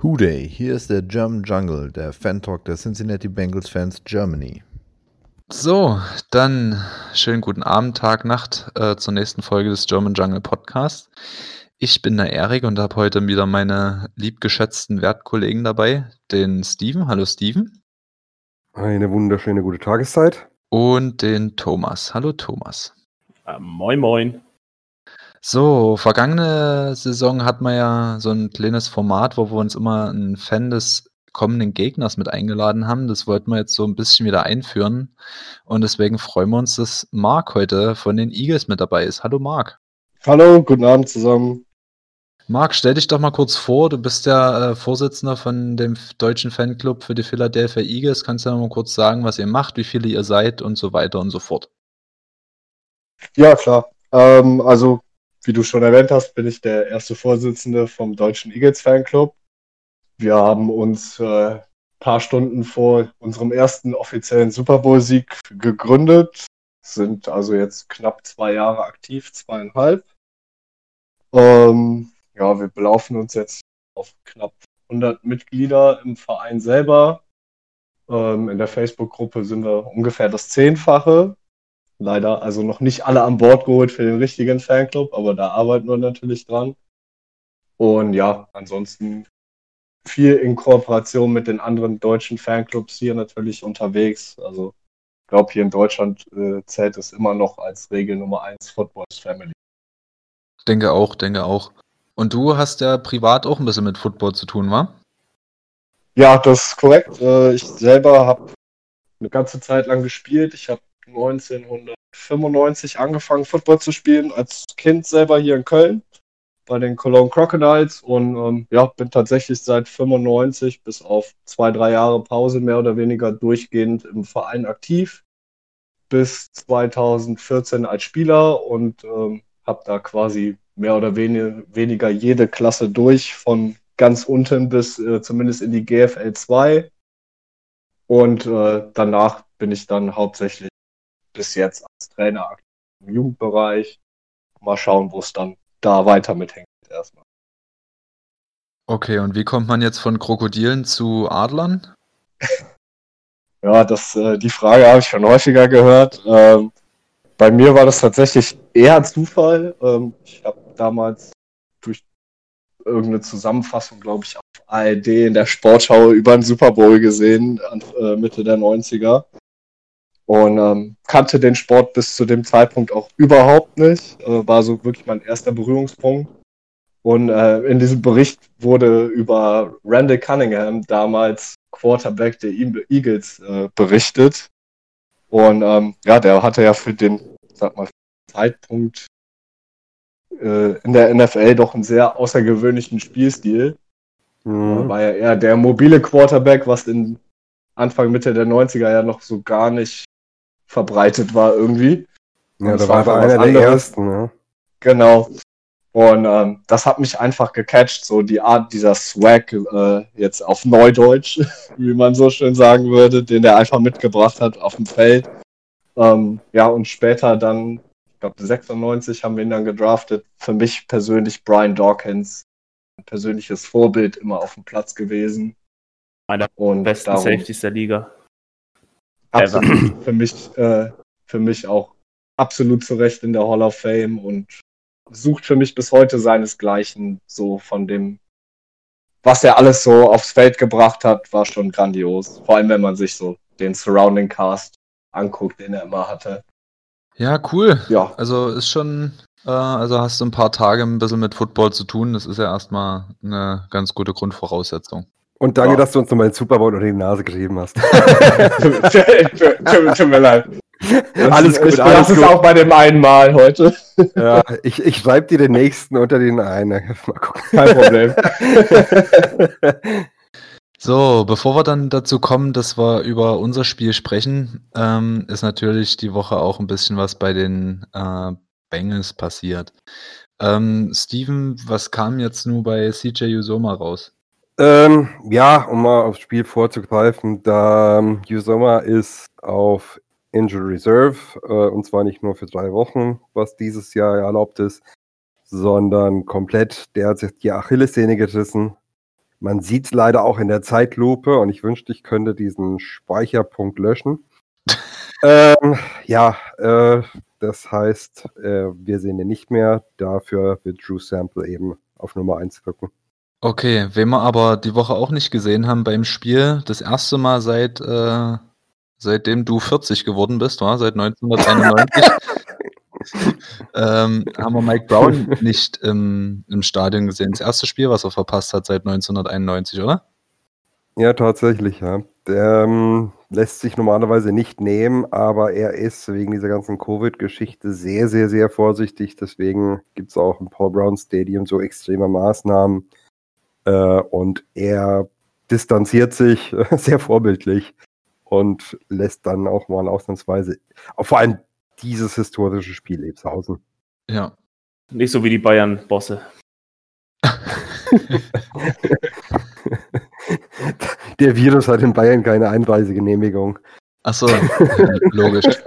Hooday, hier ist der German Jungle, der Fan-Talk der Cincinnati Bengals Fans Germany. So, dann schönen guten Abend, Tag, Nacht äh, zur nächsten Folge des German Jungle Podcast. Ich bin der Erik und habe heute wieder meine liebgeschätzten Wertkollegen dabei, den Steven. Hallo Steven. Eine wunderschöne gute Tageszeit. Und den Thomas. Hallo Thomas. Äh, moin, moin. So, vergangene Saison hatten wir ja so ein kleines Format, wo wir uns immer einen Fan des kommenden Gegners mit eingeladen haben. Das wollten wir jetzt so ein bisschen wieder einführen. Und deswegen freuen wir uns, dass Marc heute von den Eagles mit dabei ist. Hallo Marc. Hallo, guten Abend zusammen. Marc, stell dich doch mal kurz vor. Du bist der äh, Vorsitzender von dem deutschen Fanclub für die Philadelphia Eagles. Kannst du mal kurz sagen, was ihr macht, wie viele ihr seid und so weiter und so fort? Ja, klar. Ähm, also wie du schon erwähnt hast, bin ich der erste Vorsitzende vom Deutschen Eagles Fanclub. Wir haben uns ein äh, paar Stunden vor unserem ersten offiziellen Super Bowl-Sieg gegründet, sind also jetzt knapp zwei Jahre aktiv, zweieinhalb. Ähm, ja, wir belaufen uns jetzt auf knapp 100 Mitglieder im Verein selber. Ähm, in der Facebook-Gruppe sind wir ungefähr das Zehnfache leider also noch nicht alle an Bord geholt für den richtigen Fanclub, aber da arbeiten wir natürlich dran. Und ja, ansonsten viel in Kooperation mit den anderen deutschen Fanclubs hier natürlich unterwegs. Also ich glaube, hier in Deutschland äh, zählt es immer noch als Regel Nummer 1 Footballs Family. Denke auch, denke auch. Und du hast ja privat auch ein bisschen mit Football zu tun, wa? Ja, das ist korrekt. Äh, ich selber habe eine ganze Zeit lang gespielt. Ich habe 1995 angefangen, Football zu spielen, als Kind selber hier in Köln bei den Cologne Crocodiles und ähm, ja, bin tatsächlich seit 95 bis auf zwei, drei Jahre Pause mehr oder weniger durchgehend im Verein aktiv bis 2014 als Spieler und ähm, habe da quasi mehr oder wenig, weniger jede Klasse durch, von ganz unten bis äh, zumindest in die GFL 2. Und äh, danach bin ich dann hauptsächlich bis jetzt als Trainer im Jugendbereich. Mal schauen, wo es dann da weiter mithängt erstmal. Okay, und wie kommt man jetzt von Krokodilen zu Adlern? ja, das, äh, die Frage habe ich schon häufiger gehört. Ähm, bei mir war das tatsächlich eher Zufall. Ähm, ich habe damals durch irgendeine Zusammenfassung, glaube ich, auf ARD in der Sportschau über den Super Bowl gesehen, an, äh, Mitte der 90er und ähm, kannte den Sport bis zu dem Zeitpunkt auch überhaupt nicht. Äh, war so wirklich mein erster Berührungspunkt. Und äh, in diesem Bericht wurde über Randall Cunningham, damals Quarterback der Eagles, äh, berichtet. Und ähm, ja, der hatte ja für den, sag mal, Zeitpunkt äh, in der NFL doch einen sehr außergewöhnlichen Spielstil. Mhm. War ja eher der mobile Quarterback, was in Anfang, Mitte der 90er ja noch so gar nicht verbreitet war irgendwie. Ja, da war er einer der ersten, ja. Genau. Und ähm, das hat mich einfach gecatcht, so die Art dieser Swag, äh, jetzt auf Neudeutsch, wie man so schön sagen würde, den der einfach mitgebracht hat auf dem Feld. Ähm, ja, und später dann, ich glaube 96 haben wir ihn dann gedraftet. Für mich persönlich Brian Dawkins, ein persönliches Vorbild immer auf dem Platz gewesen. Einer der besten darum, Safeties der Liga. Absolut. für mich, äh, für mich auch absolut zu Recht in der Hall of Fame und sucht für mich bis heute seinesgleichen so von dem, was er alles so aufs Feld gebracht hat, war schon grandios. Vor allem, wenn man sich so den Surrounding Cast anguckt, den er immer hatte. Ja, cool. Ja. Also ist schon, äh, also hast du ein paar Tage ein bisschen mit Football zu tun. Das ist ja erstmal eine ganz gute Grundvoraussetzung. Und danke, ja. dass du uns nochmal den Super Bowl unter die Nase geschrieben hast. Tut mir leid. Das alles gut, ich alles gut. auch bei dem einen Mal heute. Ja, ich, ich schreibe dir den nächsten unter den einen. Mal gucken. Kein Problem. So, bevor wir dann dazu kommen, dass wir über unser Spiel sprechen, ähm, ist natürlich die Woche auch ein bisschen was bei den äh, Bengals passiert. Ähm, Steven, was kam jetzt nur bei CJ Usoma raus? Ähm, ja, um mal aufs Spiel vorzugreifen, da ähm, Usoma ist auf Injury Reserve äh, und zwar nicht nur für drei Wochen, was dieses Jahr erlaubt ist, sondern komplett. Der hat sich die Achillessehne gerissen Man sieht es leider auch in der Zeitlupe und ich wünschte, ich könnte diesen Speicherpunkt löschen. ähm, ja, äh, das heißt, äh, wir sehen ihn nicht mehr. Dafür wird Drew Sample eben auf Nummer 1 wirken. Okay, wen wir aber die Woche auch nicht gesehen haben beim Spiel, das erste Mal seit äh, seitdem du 40 geworden bist, war seit 1991, ähm, haben wir Mike Brown nicht im, im Stadion gesehen. Das erste Spiel, was er verpasst hat seit 1991, oder? Ja, tatsächlich, ja. Der ähm, lässt sich normalerweise nicht nehmen, aber er ist wegen dieser ganzen Covid-Geschichte sehr, sehr, sehr vorsichtig. Deswegen gibt es auch im Paul Brown Stadium so extreme Maßnahmen. Äh, und er distanziert sich sehr vorbildlich und lässt dann auch mal ausnahmsweise, vor allem dieses historische Spiel Lebshausen. Ja. Nicht so wie die Bayern-Bosse. Der Virus hat in Bayern keine Einreisegenehmigung. Achso, logisch.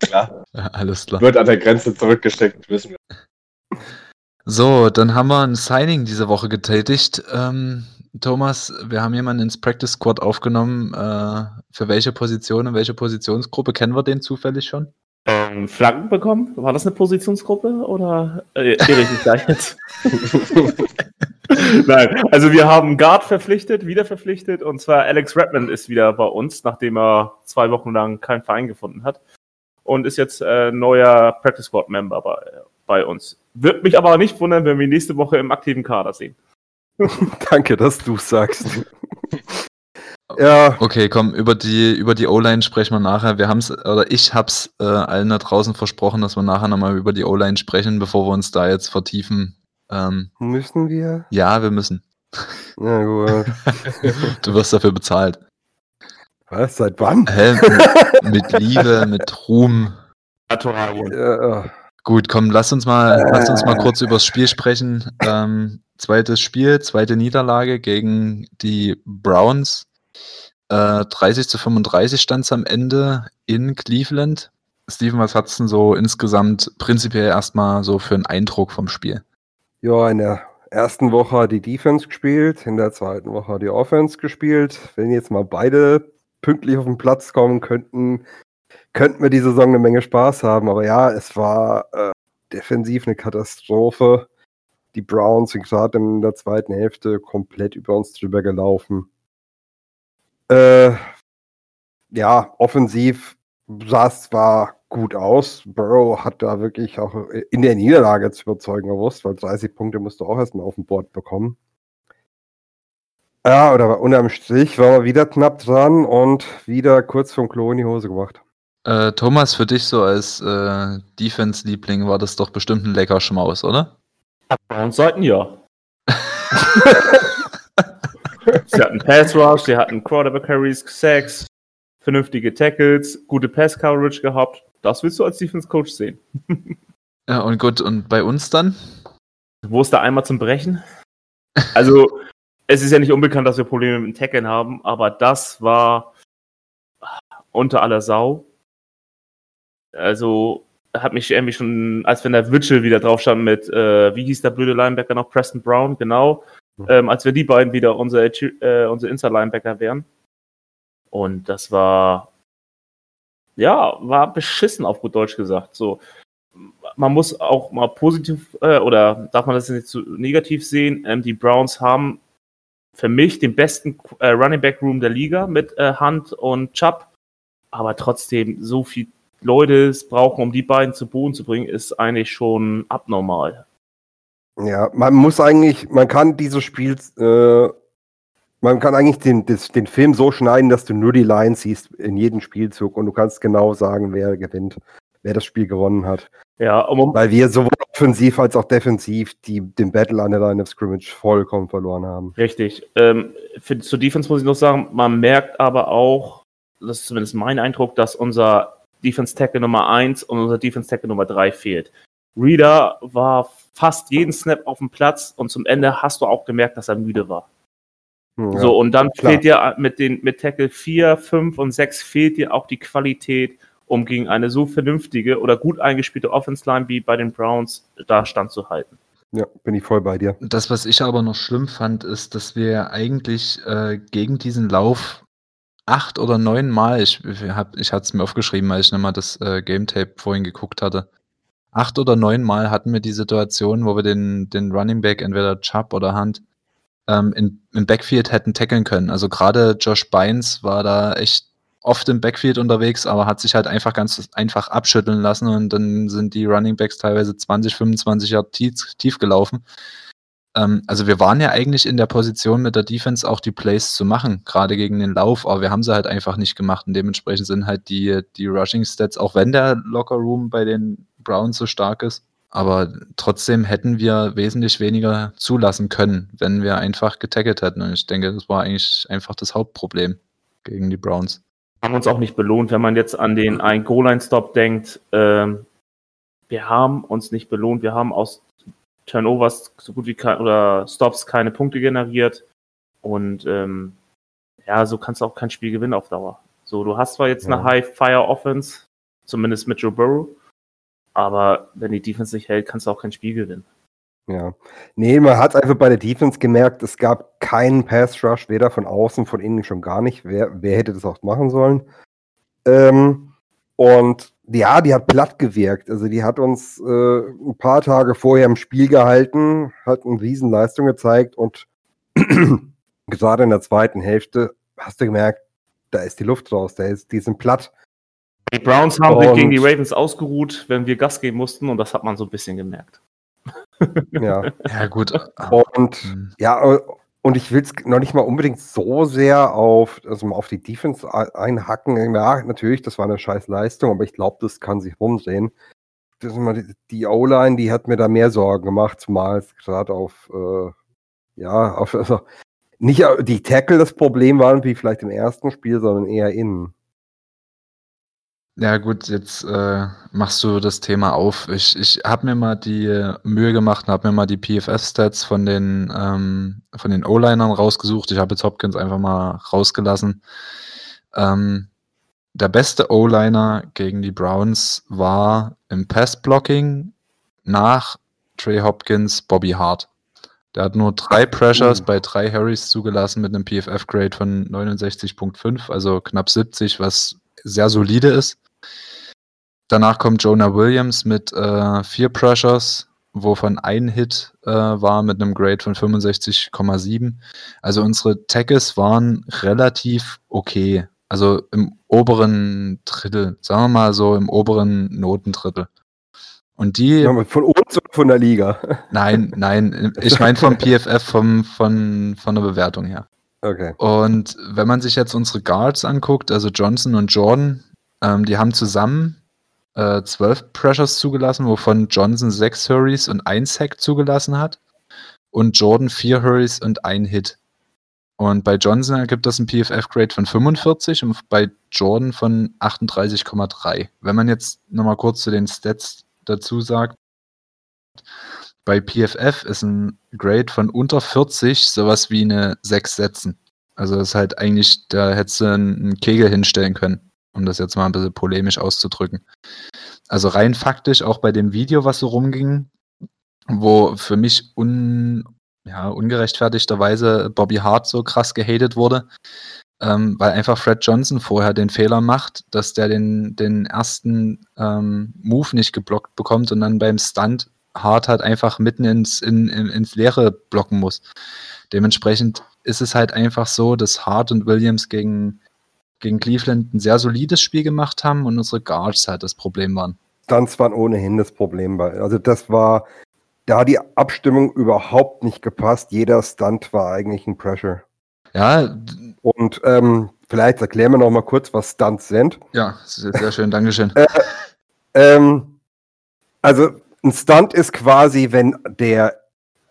klar. Ja, alles klar. Wird an der Grenze zurückgesteckt, wissen wir. So, dann haben wir ein Signing diese Woche getätigt. Ähm, Thomas, wir haben jemanden ins Practice Squad aufgenommen. Äh, für welche Position und welche Positionsgruppe kennen wir den zufällig schon? Ähm, Flanken bekommen? War das eine Positionsgruppe oder äh, irre ich mich jetzt? Nein, also wir haben Guard verpflichtet, wieder verpflichtet und zwar Alex Redmond ist wieder bei uns, nachdem er zwei Wochen lang keinen Verein gefunden hat und ist jetzt äh, neuer Practice Squad Member bei, bei uns. Wird mich aber nicht wundern, wenn wir ihn nächste Woche im aktiven Kader sehen. Danke, dass du sagst. ja. Okay, komm, über die, über die O-Line sprechen wir nachher. Wir haben es, oder ich hab's äh, allen da draußen versprochen, dass wir nachher nochmal über die O-Line sprechen, bevor wir uns da jetzt vertiefen. Ähm, müssen wir? Ja, wir müssen. Na gut. du wirst dafür bezahlt. Was? Seit wann? Hä? Mit, mit Liebe, mit Ruhm. Ja. Gut, komm, lass uns mal, lass uns mal kurz über das Spiel sprechen. Ähm, zweites Spiel, zweite Niederlage gegen die Browns. Äh, 30 zu 35 stand es am Ende in Cleveland. Steven, was hat es denn so insgesamt prinzipiell erstmal so für einen Eindruck vom Spiel? Ja, in der ersten Woche die Defense gespielt, in der zweiten Woche die Offense gespielt. Wenn jetzt mal beide pünktlich auf den Platz kommen könnten, könnten wir die Saison eine Menge Spaß haben. Aber ja, es war äh, defensiv eine Katastrophe. Die Browns sind gerade in der zweiten Hälfte komplett über uns drüber gelaufen. Äh, ja, offensiv sah es zwar gut aus. Burrow hat da wirklich auch in der Niederlage zu überzeugen gewusst, weil 30 Punkte musst du auch erstmal auf dem Board bekommen. Ja, oder unterm Strich war er wieder knapp dran und wieder kurz vom Klo in die Hose gemacht. Äh, Thomas, für dich so als äh, Defense-Liebling war das doch bestimmt ein lecker Schmaus, oder? Bei uns Seiten ja. sie hatten Pass Rush, sie hatten Quarterback Carries, Sacks, vernünftige Tackles, gute Pass Coverage gehabt. Das willst du als Defense Coach sehen. ja, und gut, und bei uns dann? Wo ist da einmal zum Brechen? Also, es ist ja nicht unbekannt, dass wir Probleme mit dem Tackeln haben, aber das war unter aller Sau. Also, hat mich irgendwie schon, als wenn der Witchell wieder drauf stand mit, äh, wie hieß der blöde Linebacker noch, Preston Brown, genau, mhm. ähm, als wir die beiden wieder unsere, äh, unsere Inside-Linebacker wären. Und das war, ja, war beschissen auf gut Deutsch gesagt. So, man muss auch mal positiv, äh, oder darf man das nicht zu negativ sehen, ähm, die Browns haben für mich den besten äh, Running Back Room der Liga mit äh, Hunt und Chubb, aber trotzdem so viel Leute es brauchen, um die beiden zu Boden zu bringen, ist eigentlich schon abnormal. Ja, man muss eigentlich, man kann dieses Spiel, äh, man kann eigentlich den, das, den Film so schneiden, dass du nur die Lines siehst in jedem Spielzug und du kannst genau sagen, wer gewinnt, wer das Spiel gewonnen hat. Ja, weil wir sowohl offensiv als auch defensiv die, den Battle an der Line of Scrimmage vollkommen verloren haben. Richtig. Ähm, für, zur Defense muss ich noch sagen, man merkt aber auch, das ist zumindest mein Eindruck, dass unser Defense Tackle Nummer 1 und unser Defense Tackle Nummer 3 fehlt. Reader war fast jeden Snap auf dem Platz und zum Ende hast du auch gemerkt, dass er müde war. Ja, so, und dann klar. fehlt dir mit den mit Tackle 4, 5 und 6 fehlt dir auch die Qualität, um gegen eine so vernünftige oder gut eingespielte Offense Line wie bei den Browns da standzuhalten. Ja, bin ich voll bei dir. Das, was ich aber noch schlimm fand, ist, dass wir eigentlich äh, gegen diesen Lauf acht oder neun Mal, ich, hab, ich hatte es mir aufgeschrieben, als ich nochmal das äh, Game Tape vorhin geguckt hatte. Acht oder neun Mal hatten wir die Situation, wo wir den, den Running Back, entweder Chubb oder Hunt, ähm, in, im Backfield hätten tackeln können. Also gerade Josh Bynes war da echt oft im Backfield unterwegs, aber hat sich halt einfach ganz einfach abschütteln lassen und dann sind die Running Backs teilweise 20, 25 Jahre tief, tief gelaufen. Ähm, also wir waren ja eigentlich in der Position mit der Defense auch die Plays zu machen, gerade gegen den Lauf, aber wir haben sie halt einfach nicht gemacht und dementsprechend sind halt die, die Rushing Stats, auch wenn der Locker Room bei den Browns so stark ist, aber trotzdem hätten wir wesentlich weniger zulassen können, wenn wir einfach getackelt hätten. Und ich denke, das war eigentlich einfach das Hauptproblem gegen die Browns. Haben uns auch nicht belohnt, wenn man jetzt an den einen Goal-Line-Stop denkt. Ähm, wir haben uns nicht belohnt. Wir haben aus Turnovers so gut wie kein, oder Stops keine Punkte generiert. Und ähm, ja, so kannst du auch kein Spiel gewinnen auf Dauer. So, du hast zwar jetzt ja. eine High-Fire-Offense, zumindest mit Joe Burrow, aber wenn die Defense nicht hält, kannst du auch kein Spiel gewinnen. Ja. Nee, man hat einfach bei der Defense gemerkt, es gab keinen Pass-Rush, weder von außen, von innen schon gar nicht. Wer, wer hätte das auch machen sollen? Ähm, und ja, die hat platt gewirkt. Also die hat uns äh, ein paar Tage vorher im Spiel gehalten, hat eine Riesenleistung gezeigt und gerade in der zweiten Hälfte hast du gemerkt, da ist die Luft raus, da ist, die sind platt. Die Browns haben sich gegen die Ravens ausgeruht, wenn wir Gas geben mussten und das hat man so ein bisschen gemerkt. ja. ja, gut. Und hm. ja, und ich will es noch nicht mal unbedingt so sehr auf, also auf die Defense einhacken. Ja, natürlich, das war eine scheiß Leistung, aber ich glaube, das kann sich rumdrehen. Das die, die O-Line, die hat mir da mehr Sorgen gemacht, zumal es gerade auf, äh, ja, auf, also nicht die Tackle das Problem waren, wie vielleicht im ersten Spiel, sondern eher innen. Ja gut, jetzt äh, machst du das Thema auf. Ich, ich habe mir mal die Mühe gemacht und habe mir mal die PFF-Stats von den, ähm, von den O-Linern rausgesucht. Ich habe jetzt Hopkins einfach mal rausgelassen. Ähm, der beste O-Liner gegen die Browns war im Pass-Blocking nach Trey Hopkins Bobby Hart. Der hat nur drei Pressures bei drei Harrys zugelassen mit einem PFF-Grade von 69.5, also knapp 70, was sehr solide ist. Danach kommt Jonah Williams mit äh, vier Pressures, wovon ein Hit äh, war mit einem Grade von 65,7. Also unsere Tackles waren relativ okay. Also im oberen Drittel, sagen wir mal so im oberen Notendrittel. Und die. Ja, von uns oder von der Liga? Nein, nein. Ich meine vom PFF, vom, von, von der Bewertung her. Okay. Und wenn man sich jetzt unsere Guards anguckt, also Johnson und Jordan, ähm, die haben zusammen äh, 12 Pressures zugelassen, wovon Johnson 6 Hurries und 1 Sack zugelassen hat. Und Jordan 4 Hurries und 1 Hit. Und bei Johnson ergibt das ein PFF-Grade von 45 und bei Jordan von 38,3. Wenn man jetzt nochmal kurz zu den Stats dazu sagt, bei PFF ist ein Grade von unter 40 sowas wie eine 6 Sätzen. Also das ist halt eigentlich, da hättest du einen Kegel hinstellen können um das jetzt mal ein bisschen polemisch auszudrücken. Also rein faktisch, auch bei dem Video, was so rumging, wo für mich un, ja, ungerechtfertigterweise Bobby Hart so krass gehatet wurde, ähm, weil einfach Fred Johnson vorher den Fehler macht, dass der den, den ersten ähm, Move nicht geblockt bekommt und dann beim Stunt Hart halt einfach mitten ins, in, in, ins Leere blocken muss. Dementsprechend ist es halt einfach so, dass Hart und Williams gegen gegen Cleveland ein sehr solides Spiel gemacht haben und unsere Guards halt das Problem waren. Stunts waren ohnehin das Problem. Also das war, da hat die Abstimmung überhaupt nicht gepasst. Jeder Stunt war eigentlich ein Pressure. Ja. Und ähm, vielleicht erklären wir noch mal kurz, was Stunts sind. Ja, sehr schön, Dankeschön. äh, ähm, also ein Stunt ist quasi, wenn der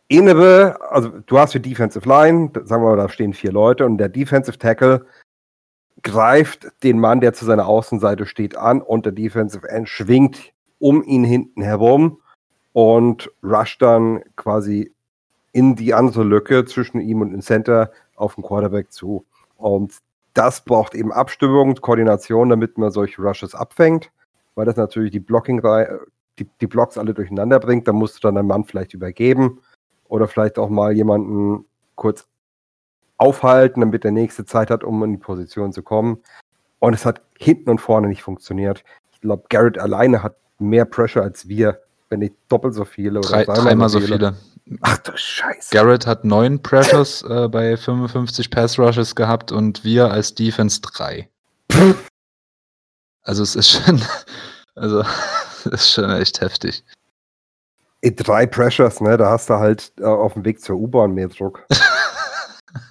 innere, also du hast die Defensive Line, sagen wir mal, da stehen vier Leute und der Defensive Tackle greift den Mann, der zu seiner Außenseite steht, an und der Defensive End schwingt um ihn hinten herum und rusht dann quasi in die andere Lücke zwischen ihm und dem Center auf den Quarterback zu. Und das braucht eben Abstimmung, Koordination, damit man solche Rushes abfängt, weil das natürlich die Blocking die, die Blocks alle durcheinander bringt, dann musst du dann einen Mann vielleicht übergeben oder vielleicht auch mal jemanden kurz aufhalten, damit der nächste Zeit hat, um in die Position zu kommen. Und es hat hinten und vorne nicht funktioniert. Ich glaube, Garrett alleine hat mehr Pressure als wir, wenn nicht doppelt so viele oder Drei, dreimal so viele. Ach du Scheiße. Garrett hat neun Pressures äh, bei 55 Pass Rushes gehabt und wir als Defense drei. Also es ist schon, also es ist schon echt heftig. Drei Pressures, ne? Da hast du halt äh, auf dem Weg zur U-Bahn mehr Druck.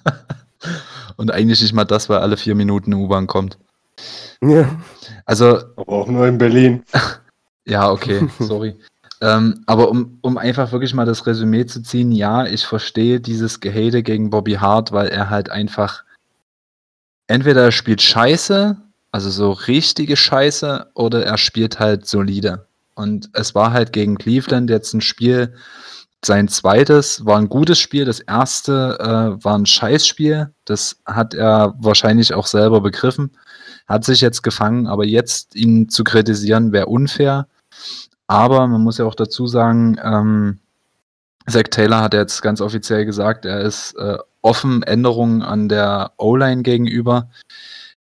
und eigentlich nicht mal das, weil alle vier Minuten eine U-Bahn kommt. Ja. Also, Aber auch nur in Berlin. ja, okay, sorry. ähm, aber um, um einfach wirklich mal das Resümee zu ziehen, ja, ich verstehe dieses Gehate gegen Bobby Hart, weil er halt einfach entweder er spielt scheiße, also so richtige Scheiße, oder er spielt halt solide. Und es war halt gegen Cleveland jetzt ein Spiel, sein zweites war ein gutes Spiel, das erste äh, war ein Scheißspiel. Das hat er wahrscheinlich auch selber begriffen, hat sich jetzt gefangen, aber jetzt ihn zu kritisieren wäre unfair. Aber man muss ja auch dazu sagen, ähm, Zach Taylor hat jetzt ganz offiziell gesagt, er ist äh, offen Änderungen an der O-Line gegenüber.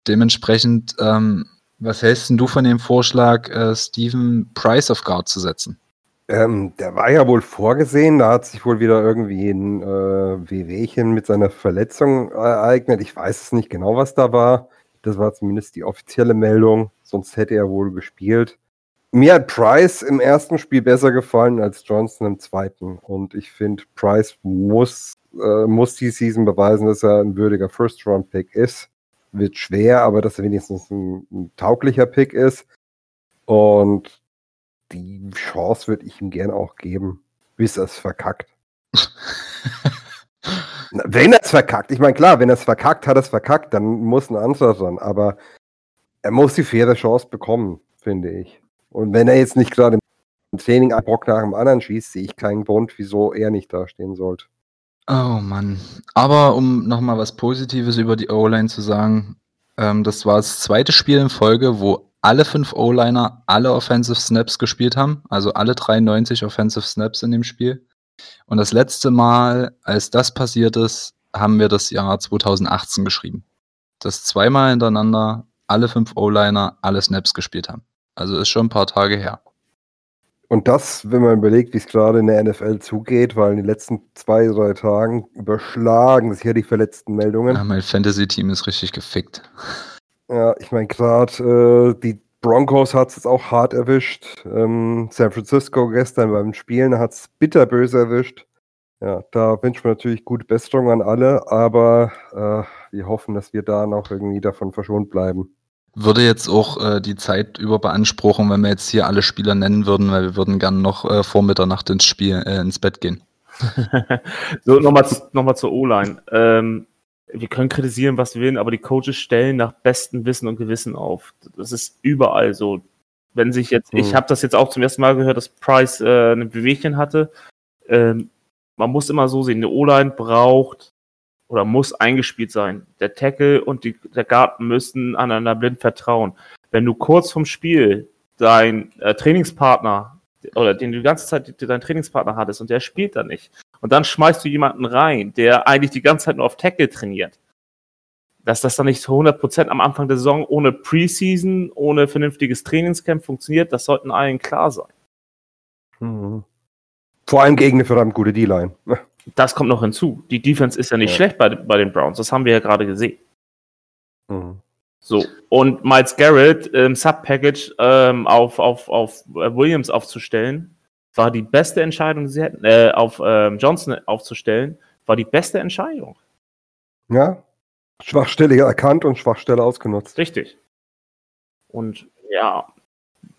Dementsprechend, ähm, was hältst du von dem Vorschlag, äh, Steven Price auf Guard zu setzen? Ähm, der war ja wohl vorgesehen, da hat sich wohl wieder irgendwie ein äh, Wehwehchen mit seiner Verletzung ereignet. Ich weiß es nicht genau, was da war. Das war zumindest die offizielle Meldung, sonst hätte er wohl gespielt. Mir hat Price im ersten Spiel besser gefallen als Johnson im zweiten. Und ich finde, Price muss, äh, muss die Season beweisen, dass er ein würdiger First-Round-Pick ist. Wird schwer, aber dass er wenigstens ein, ein tauglicher Pick ist. Und die Chance würde ich ihm gerne auch geben, bis er es verkackt. Wenn er es verkackt, ich meine, klar, wenn er es verkackt, hat er es verkackt, dann muss ein anderer dran, aber er muss die faire Chance bekommen, finde ich. Und wenn er jetzt nicht gerade im Training einen Bock nach dem anderen schießt, sehe ich keinen Grund, wieso er nicht dastehen sollte. Oh Mann. Aber um nochmal was Positives über die O-Line zu sagen, ähm, das war das zweite Spiel in Folge, wo alle fünf O-Liner alle Offensive Snaps gespielt haben, also alle 93 Offensive Snaps in dem Spiel. Und das letzte Mal, als das passiert ist, haben wir das Jahr 2018 geschrieben. Dass zweimal hintereinander alle fünf O-Liner alle Snaps gespielt haben. Also ist schon ein paar Tage her. Und das, wenn man überlegt, wie es gerade in der NFL zugeht, weil in den letzten zwei, drei Tagen überschlagen sich ja die verletzten Meldungen. Ja, mein Fantasy-Team ist richtig gefickt. Ja, ich meine, gerade äh, die Broncos hat es jetzt auch hart erwischt. Ähm, San Francisco gestern beim Spielen hat es bitterböse erwischt. Ja, da wünschen wir natürlich gute Besserung an alle, aber äh, wir hoffen, dass wir da noch irgendwie davon verschont bleiben. Würde jetzt auch äh, die Zeit über beanspruchen, wenn wir jetzt hier alle Spieler nennen würden, weil wir würden gerne noch äh, vor Mitternacht ins Spiel, äh, ins Bett gehen. so, nochmal noch mal zur O-Line. Ähm, wir können kritisieren, was wir wollen, aber die Coaches stellen nach bestem Wissen und Gewissen auf. Das ist überall so. Wenn sich jetzt, mhm. ich habe das jetzt auch zum ersten Mal gehört, dass Price äh, ein Bewegchen hatte. Ähm, man muss immer so sehen, eine O-Line braucht oder muss eingespielt sein. Der Tackle und die, der Garten müssen aneinander blind vertrauen. Wenn du kurz vom Spiel dein äh, Trainingspartner oder den du die ganze Zeit deinen Trainingspartner hattest und der spielt da nicht und dann schmeißt du jemanden rein, der eigentlich die ganze Zeit nur auf Tackle trainiert. Dass das dann nicht zu 100% am Anfang der Saison ohne Preseason, ohne vernünftiges Trainingscamp funktioniert, das sollten allen klar sein. Mhm. Vor allem gegen eine verdammt gute D-Line. Das kommt noch hinzu. Die Defense ist ja nicht ja. schlecht bei, bei den Browns, das haben wir ja gerade gesehen. Mhm. So, und Miles Garrett im Sub-Package ähm, auf, auf, auf Williams aufzustellen, war die beste Entscheidung, die sie hätten, äh, auf ähm, Johnson aufzustellen, war die beste Entscheidung. Ja, Schwachstelle erkannt und Schwachstelle ausgenutzt. Richtig. Und ja,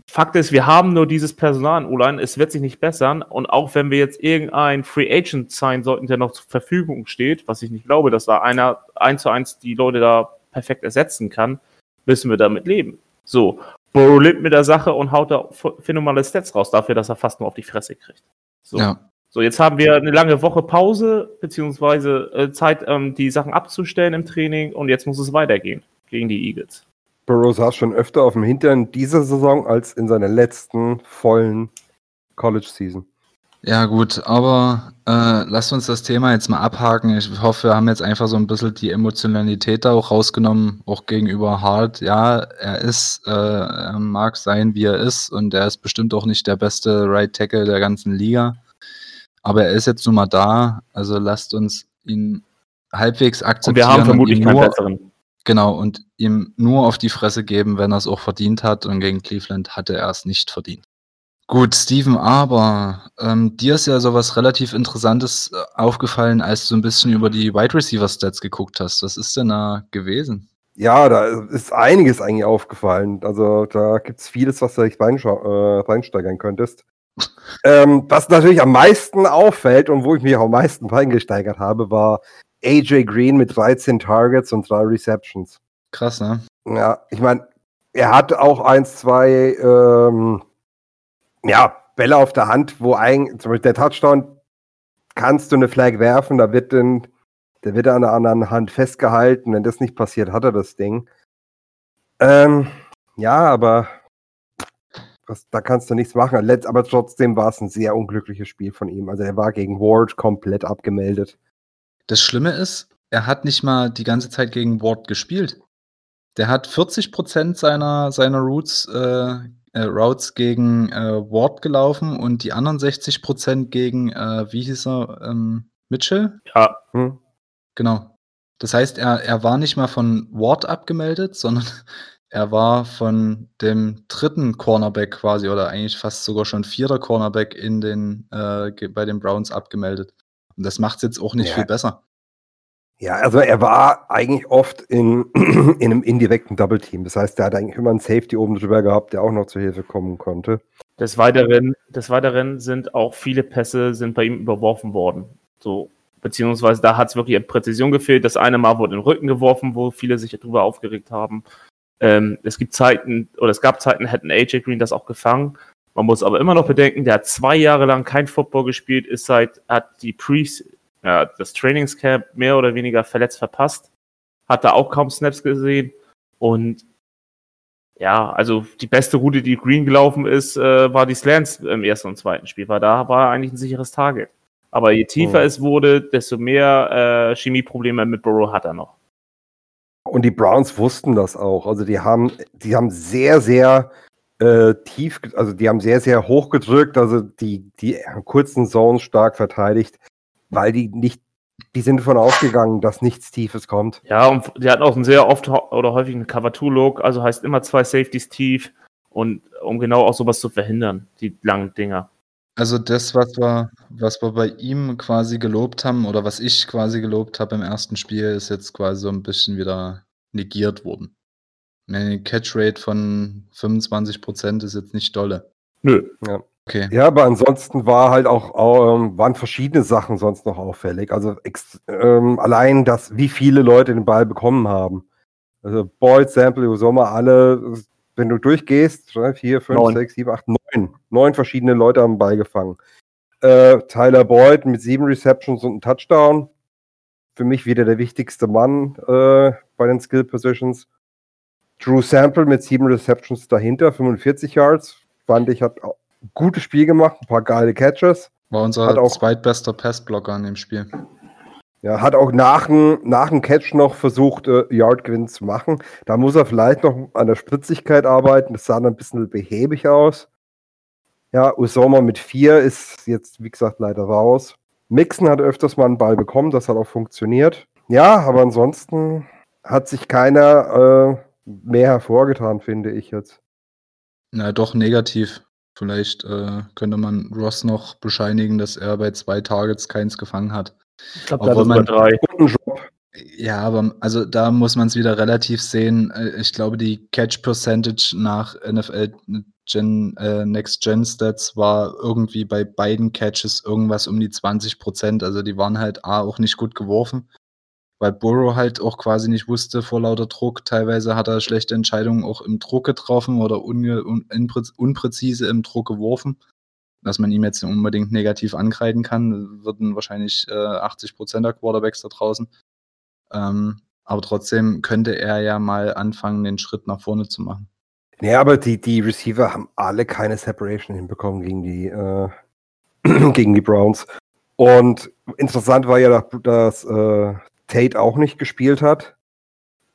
Fakt ist, wir haben nur dieses Personal in O-Line, es wird sich nicht bessern. Und auch wenn wir jetzt irgendein Free Agent sein sollten, der noch zur Verfügung steht, was ich nicht glaube, dass da einer eins zu eins die Leute da perfekt ersetzen kann, müssen wir damit leben. So, Burrow lebt mit der Sache und haut da phänomenale Stats raus dafür, dass er fast nur auf die Fresse kriegt. So. Ja. So, jetzt haben wir eine lange Woche Pause, beziehungsweise äh, Zeit, ähm, die Sachen abzustellen im Training und jetzt muss es weitergehen gegen die Eagles. Burrow saß schon öfter auf dem Hintern dieser Saison als in seiner letzten vollen College-Season. Ja, gut, aber äh, lasst uns das Thema jetzt mal abhaken. Ich hoffe, wir haben jetzt einfach so ein bisschen die Emotionalität da auch rausgenommen, auch gegenüber Hart. Ja, er ist, äh, er mag sein, wie er ist, und er ist bestimmt auch nicht der beste Right Tackle der ganzen Liga. Aber er ist jetzt nun mal da, also lasst uns ihn halbwegs Und akzeptieren. wir haben vermutlich keinen nur, besseren. Genau, und ihm nur auf die Fresse geben, wenn er es auch verdient hat. Und gegen Cleveland hatte er es nicht verdient. Gut, Steven, aber ähm, dir ist ja sowas relativ Interessantes äh, aufgefallen, als du ein bisschen über die Wide Receiver Stats geguckt hast. Was ist denn da gewesen? Ja, da ist einiges eigentlich aufgefallen. Also da gibt es vieles, was du dich äh, reinsteigern könntest. ähm, was natürlich am meisten auffällt und wo ich mich auch am meisten reingesteigert habe, war AJ Green mit 13 Targets und drei Receptions. Krass, ne? Ja, ich meine, er hat auch eins, zwei ähm, ja, Bälle auf der Hand, wo eigentlich, zum Beispiel der Touchdown, kannst du eine Flag werfen, da wird dann, der wird an der anderen Hand festgehalten. Wenn das nicht passiert, hat er das Ding. Ähm, ja, aber was, da kannst du nichts machen. Letzt, aber trotzdem war es ein sehr unglückliches Spiel von ihm. Also er war gegen Ward komplett abgemeldet. Das Schlimme ist, er hat nicht mal die ganze Zeit gegen Ward gespielt. Der hat 40% seiner, seiner Routes, äh, äh, Routes gegen äh, Ward gelaufen und die anderen 60% gegen, äh, wie hieß er, ähm, Mitchell? Ja, Hm? Genau. Das heißt, er, er war nicht mal von Ward abgemeldet, sondern er war von dem dritten Cornerback quasi oder eigentlich fast sogar schon vierter Cornerback in den, äh, bei den Browns abgemeldet. Und das macht es jetzt auch nicht Ja. viel besser. Ja, also er war eigentlich oft in, in einem indirekten Double Team. Das heißt, er hat eigentlich immer einen Safety oben drüber gehabt, der auch noch zur Hilfe kommen konnte. Des Weiteren, des Weiteren sind auch viele Pässe sind bei ihm überworfen worden. So, beziehungsweise da hat es wirklich an Präzision gefehlt. Das eine Mal wurde in den Rücken geworfen, wo viele sich darüber aufgeregt haben. Ähm, es gibt Zeiten, oder es gab Zeiten, hätten AJ Green das auch gefangen. Man muss aber immer noch bedenken, der hat zwei Jahre lang kein Football gespielt, ist seit, hat die Pre, ja, das Trainingscamp mehr oder weniger verletzt verpasst, hat da auch kaum Snaps gesehen und ja, also die beste Route, die Green gelaufen ist, äh, war die Slants im ersten und zweiten Spiel, weil da war er eigentlich ein sicheres Target. Aber je tiefer Mhm. es wurde, desto mehr äh, Chemieprobleme mit Burrow hat er noch. Und die Browns wussten das auch. Also die haben, die haben sehr, sehr äh, tief, also die haben sehr, sehr hoch gedrückt, also die, die kurzen Zones stark verteidigt, weil die nicht, die sind davon ausgegangen, dass nichts Tiefes kommt. Ja, und die hatten auch einen sehr oft oder häufig einen Cover-2-Look, also heißt immer zwei Safeties tief und um genau auch sowas zu verhindern, die langen Dinger. Also das, was wir, was wir bei ihm quasi gelobt haben oder was ich quasi gelobt habe im ersten Spiel, ist jetzt quasi so ein bisschen wieder negiert worden. Eine Catch-Rate von 25% ist jetzt nicht dolle. Nö. Okay. Ja, aber ansonsten war halt auch, ähm, waren verschiedene Sachen sonst noch auffällig. Also ähm, allein das, wie viele Leute den Ball bekommen haben. Also Boyd, Sample, Usoma, alle, wenn du durchgehst, drei, vier, fünf, Neun. sechs, sieben, acht, neun. Neun verschiedene Leute haben den Ball gefangen. Äh, Tyler Boyd mit sieben Receptions und einem Touchdown. Für mich wieder der wichtigste Mann äh, bei den Skill Positions. Drew Sample mit sieben Receptions dahinter, 45 Yards. Fand ich, hat auch gutes Spiel gemacht, ein paar geile Catches. War unser Hat auch- zweitbester Passblocker in dem Spiel. Ja, hat auch nach dem, nach Catch noch versucht, äh, Yard-Gewinn zu machen. Da muss er vielleicht noch an der Spritzigkeit arbeiten. Das sah dann ein bisschen behäbig aus. Ja, Usoma mit vier ist jetzt, wie gesagt, leider raus. Mixon hat öfters mal einen Ball bekommen, das hat auch funktioniert. Ja, aber ansonsten hat sich keiner äh, mehr hervorgetan, finde ich jetzt. Na, doch negativ. Vielleicht äh, könnte man Ross noch bescheinigen, dass er bei zwei Targets keins gefangen hat. Ich glaube, da man- drei. Guten Job. Ja, aber also da muss man es wieder relativ sehen. Äh, Ich glaube, die Catch Percentage nach NFL Gen, äh, Next Gen Stats war irgendwie bei beiden Catches irgendwas um die 20 Prozent. Also die waren halt A auch nicht gut geworfen, weil Burrow halt auch quasi nicht wusste vor lauter Druck. Teilweise hat er schlechte Entscheidungen auch im Druck getroffen oder unge un unprä- unpräzise im Druck geworfen. Dass man ihm jetzt unbedingt negativ ankreiden kann, würden wahrscheinlich äh, 80 Prozent der Quarterbacks da draußen. Ähm, Aber trotzdem könnte er ja mal anfangen, den Schritt nach vorne zu machen. Ja, aber die, die Receiver haben alle keine Separation hinbekommen gegen die, äh, gegen die Browns. Und interessant war ja, dass, dass äh, Tate auch nicht gespielt hat.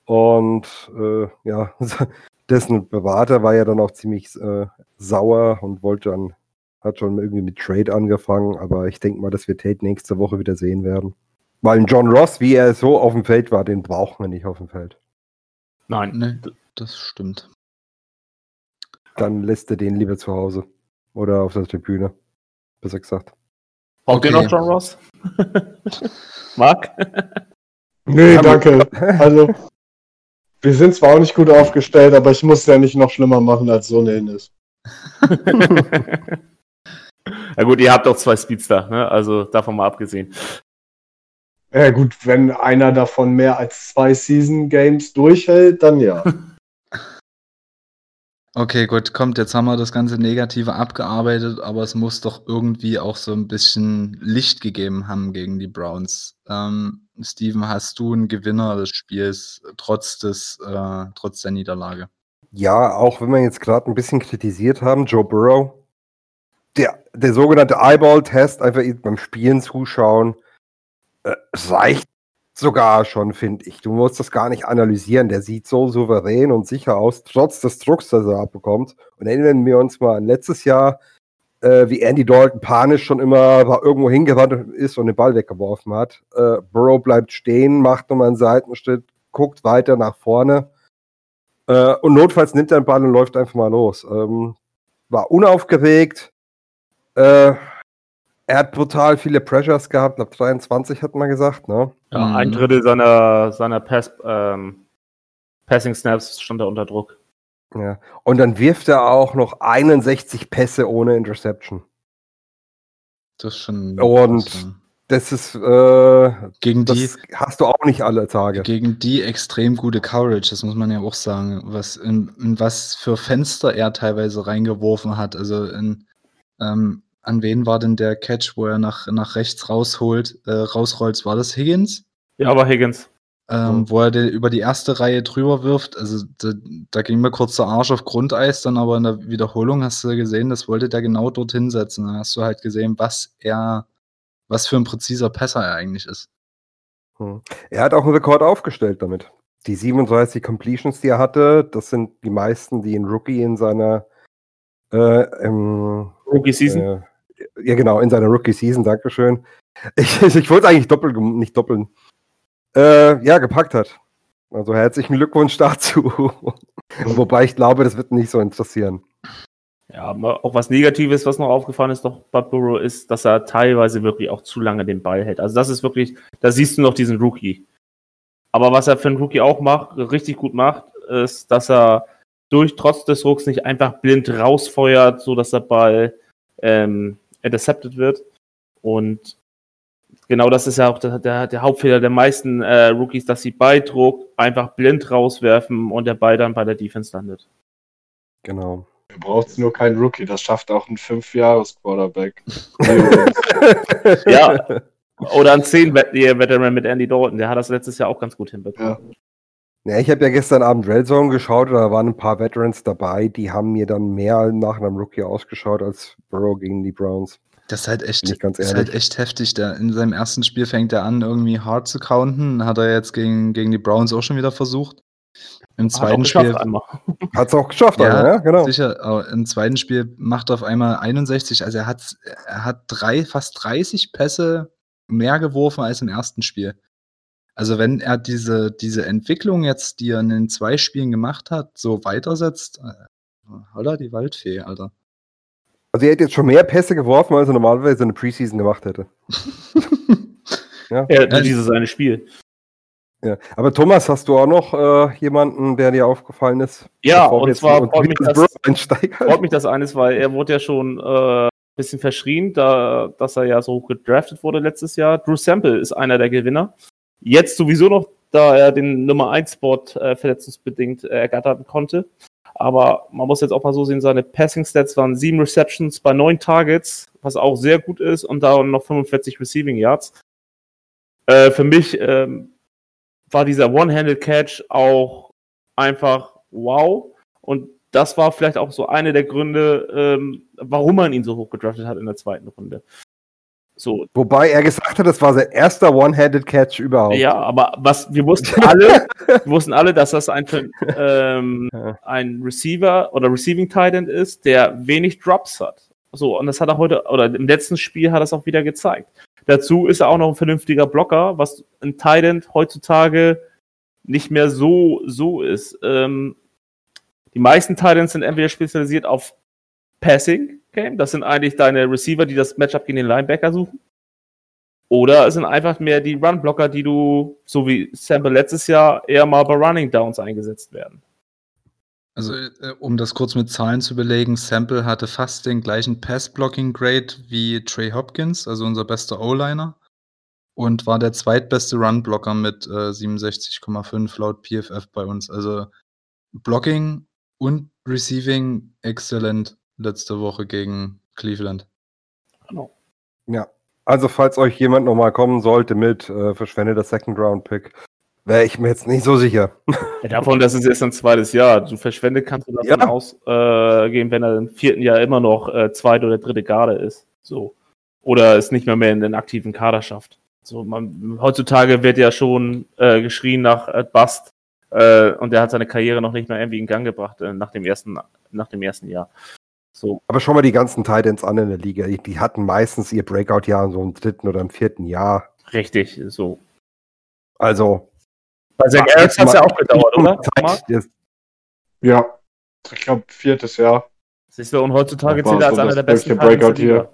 Und äh, ja, dessen Berater war ja dann auch ziemlich äh, sauer und wollte dann, hat schon irgendwie mit Trade angefangen, aber ich denke mal, dass wir Tate nächste Woche wieder sehen werden. Weil ein John Ross, wie er so auf dem Feld war, den brauchen wir nicht auf dem Feld. Nein. Nee, das stimmt. Dann lässt er den lieber zu Hause. Oder auf der Tribüne. Besser gesagt. Braucht ihr Okay. noch John Ross? Marc? Nee, Ja, danke. Also, wir sind zwar auch nicht gut aufgestellt, aber ich muss es ja nicht noch schlimmer machen, als so ohnehin ist. ja gut, ihr habt auch zwei Speedster, ne? also davon mal abgesehen. Ja gut, wenn einer davon mehr als zwei Season Games durchhält, dann ja. Okay, gut, kommt, jetzt haben wir das ganze Negative abgearbeitet, aber es muss doch irgendwie auch so ein bisschen Licht gegeben haben gegen die Browns. Ähm, Steven, hast du einen Gewinner des Spiels trotz des, äh, trotz der Niederlage? Ja, auch wenn wir jetzt gerade ein bisschen kritisiert haben, Joe Burrow, der, der sogenannte Eyeball-Test, einfach beim Spielen zuschauen, äh, reicht sogar schon, finde ich. Du musst das gar nicht analysieren. Der sieht so souverän und sicher aus, trotz des Drucks, das er abbekommt. Und erinnern wir uns mal an letztes Jahr, äh, wie Andy Dalton panisch schon immer war irgendwo hingewandt ist und den Ball weggeworfen hat. Äh, Burrow bleibt stehen, macht nochmal einen Seitenschritt, guckt weiter nach vorne. Äh, und notfalls nimmt er den Ball und läuft einfach mal los. Ähm, war unaufgeregt. Äh, er hat brutal viele Pressures gehabt. Ab 23 hat man gesagt, ne? Ja, Mhm. Ein Drittel seiner, seiner Pass, ähm, Passing Snaps stand er unter Druck. Ja. Und dann wirft er auch noch 61 Pässe ohne Interception. Das ist schon. Und das, Das ist, äh, gegen die, das hast du auch nicht alle Tage. gegen die extrem gute Coverage, das muss man ja auch sagen, was in, in was für Fenster er teilweise reingeworfen hat. Also in, ähm, an wen war denn der Catch, wo er nach, nach rechts rausholt, äh, rausrollt? War das Higgins? Ja, aber Higgins. Ähm, Wo er den über die erste Reihe drüber wirft. Also da, da ging mir kurz der Arsch auf Grundeis, dann aber in der Wiederholung hast du gesehen, das wollte der genau dorthin setzen. Dann hast du halt gesehen, was er, was für ein präziser Passer er eigentlich ist. Hm. Er hat auch einen Rekord aufgestellt damit. Die 37 Completions, die er hatte, das sind die meisten, die ein Rookie in seiner äh, im, Rookie Season. Äh, ja, genau, in seiner Rookie-Season, Dankeschön. Ich, ich wollte eigentlich doppelt, gem- nicht doppeln. Äh, ja, gepackt hat. Also herzlichen Glückwunsch dazu. Wobei ich glaube, das wird nicht so interessieren. Ja, aber auch was Negatives, was noch aufgefallen ist, doch Burrow, ist, dass er teilweise wirklich auch zu lange den Ball hält. Also das ist wirklich, da siehst du noch diesen Rookie. Aber was er für einen Rookie auch macht, richtig gut macht, ist, dass er durch trotz des Rucks nicht einfach blind rausfeuert, so dass der Ball ähm, intercepted wird. Und genau das ist ja auch der, der, der Hauptfehler der meisten äh, Rookies, dass sie bei Druck einfach blind rauswerfen und der Ball dann bei der Defense landet. Genau. Du brauchst nur keinen Rookie, das schafft auch ein Fünf-Jahres-Quarterback. Ja. Oder ein 10 Veteran mit Andy Dalton, der hat das letztes Jahr auch ganz gut hinbekommen. Ja, ich habe ja gestern Abend Red Zone geschaut und da waren ein paar Veterans dabei, die haben mir dann mehr nach einem Rookie ausgeschaut als Burrow gegen die Browns. Das ist halt echt, ist halt echt heftig. Der, in seinem ersten Spiel fängt er an, irgendwie hart zu counten. Hat er jetzt gegen, gegen die Browns auch schon wieder versucht. Im zweiten Spiel. einmal. Hat es auch geschafft, Ja, einer, ja, genau. Sicher, aber im zweiten Spiel macht er auf einmal 61. Also er hat, er hat drei, fast 30 Pässe mehr geworfen als im ersten Spiel. Also wenn er diese, diese Entwicklung jetzt, die er in den zwei Spielen gemacht hat, so weitersetzt, äh, holla die Waldfee, Alter. Also er hat jetzt schon mehr Pässe geworfen, als er normalerweise in der Preseason gemacht hätte. ja. Ja, Ja, dieses eine Spiel. Ja. Aber Thomas, hast du auch noch äh, jemanden, der dir aufgefallen ist? Ja, und zwar freut mich, Burrow das, freut mich das eines, weil er wurde ja schon äh, ein bisschen verschrien, da, dass er ja so gedraftet wurde letztes Jahr. Drew Sample ist einer der Gewinner. Jetzt sowieso noch, da er den Nummer 1 Spot äh, verletzungsbedingt äh, ergattern konnte. Aber man muss jetzt auch mal so sehen, seine Passing Stats waren sieben Receptions bei neun Targets, was auch sehr gut ist, und da noch 45 Receiving Yards. Äh, für mich ähm, war dieser One-Handed Catch auch einfach wow. Und das war vielleicht auch so eine der Gründe, ähm, warum man ihn so hoch gedraftet hat in der zweiten Runde. So. Wobei er gesagt hat, das war sein erster One-Handed Catch überhaupt. Ja, aber was wir wussten alle, wir wussten alle, dass das ein, ähm, ein Receiver oder Receiving Titan ist, der wenig Drops hat. So, und das hat er heute, oder im letzten Spiel hat er es auch wieder gezeigt. Dazu ist er auch noch ein vernünftiger Blocker, was ein Titan heutzutage nicht mehr so, so ist. Ähm, die meisten Titans sind entweder spezialisiert auf Passing Game, das sind eigentlich deine Receiver, die das Matchup gegen den Linebacker suchen. Oder es sind einfach mehr die Run-Blocker, die du, so wie Sample letztes Jahr, eher mal bei Running Downs eingesetzt werden. Also, äh, um das kurz mit Zahlen zu belegen, Sample hatte fast den gleichen Pass-Blocking-Grade wie Trey Hopkins, also unser bester O-Liner, und war der zweitbeste Run-Blocker mit äh, 67,5 laut PFF bei uns. Also Blocking und Receiving exzellent letzte Woche gegen Cleveland. Genau. Ja, also falls euch jemand nochmal kommen sollte mit äh, verschwendeter Second-Round-Pick, wäre ich mir jetzt nicht so sicher. Ja, davon, das ist erst ein zweites Jahr. Du verschwendet kannst du davon ja. ausgehen, äh, wenn er im vierten Jahr immer noch äh, zweite oder dritte Garde ist. So. Oder es nicht mehr mehr in den aktiven Kader schafft. So, man, heutzutage wird ja schon äh, geschrien nach äh, Bust äh, und der hat seine Karriere noch nicht mehr irgendwie in Gang gebracht äh, nach, dem ersten, nach dem ersten Jahr. So. Aber schau mal die ganzen Titans an in der Liga. Die, die hatten meistens ihr Breakout-Jahr in so einem dritten oder im vierten Jahr. Richtig, so. Also. Bei Zach Ertz hat es ja auch gedauert, oder? Zeit, ja, ich glaube, viertes Jahr. Siehst du, und heutzutage zählt er als einer der besten Breakout hier.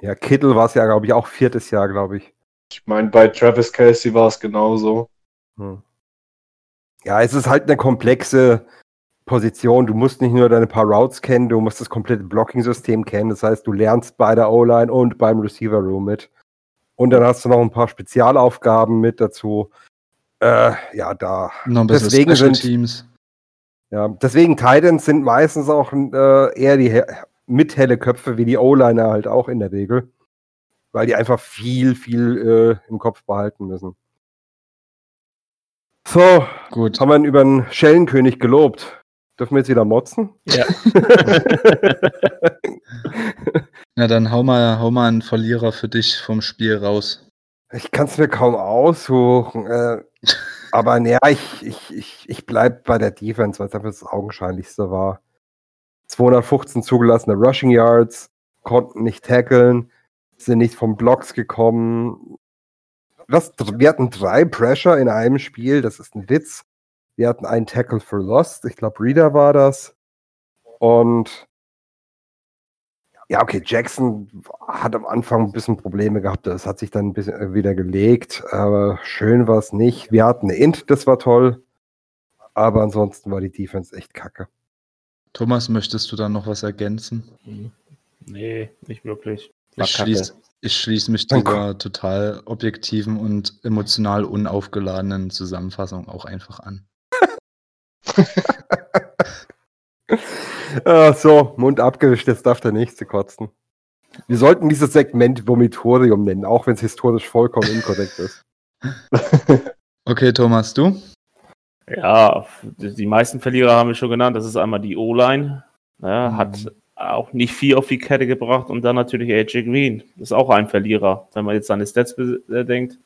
Ja, Kittel war es ja, glaube ich, auch viertes Jahr, glaube ich. Ich meine, bei Travis Kelsey war es genauso. Hm. Ja, es ist halt eine komplexe Position. Du musst nicht nur deine paar Routes kennen, du musst das komplette Blocking-System kennen. Das heißt, du lernst bei der O-Line und beim Receiver Room mit. Und dann hast du noch ein paar Spezialaufgaben mit dazu. Äh, ja, da. Noch ein bisschen deswegen Special sind, Teams. Ja, deswegen Titans sind meistens auch äh, eher die mit helle Köpfe wie die O-Liner halt auch in der Regel weil die einfach viel, viel äh, im Kopf behalten müssen. So, gut. Haben wir ihn über den Schellenkönig gelobt. Dürfen wir jetzt wieder motzen? Ja. Na dann hau mal, hau mal einen Verlierer für dich vom Spiel raus. Ich kann es mir kaum aussuchen. Äh, aber naja, ich, ich, ich, ich bleibe bei der Defense, weil es einfach das Augenscheinlichste war. 215 zugelassene Rushing Yards, konnten nicht tackeln sind nicht vom Blocks gekommen. Was, wir hatten drei Pressure in einem Spiel, das ist ein Witz. Wir hatten einen Tackle for Lost, ich glaube Reader war das. Und ja, okay, Jackson hat am Anfang ein bisschen Probleme gehabt, das hat sich dann ein bisschen äh, wieder gelegt, aber schön war es nicht. Wir hatten eine Int, das war toll, aber ansonsten war die Defense echt kacke. Thomas, möchtest du da noch was ergänzen? Nee, nicht wirklich. Ich schließe ich schließ mich dieser total objektiven und emotional unaufgeladenen Zusammenfassung auch einfach an. ah, so, Mund abgewischt, jetzt darf der nächste kotzen. Wir sollten dieses Segment Vomitorium nennen, auch wenn es historisch vollkommen inkorrekt ist. okay, Thomas, du? Ja, die meisten Verlierer haben wir schon genannt. Das ist einmal die O-Line. Ja, mhm. Hat auch nicht viel auf die Kette gebracht und dann natürlich AJ Green. Das ist auch ein Verlierer, wenn man jetzt seine Stats bedenkt.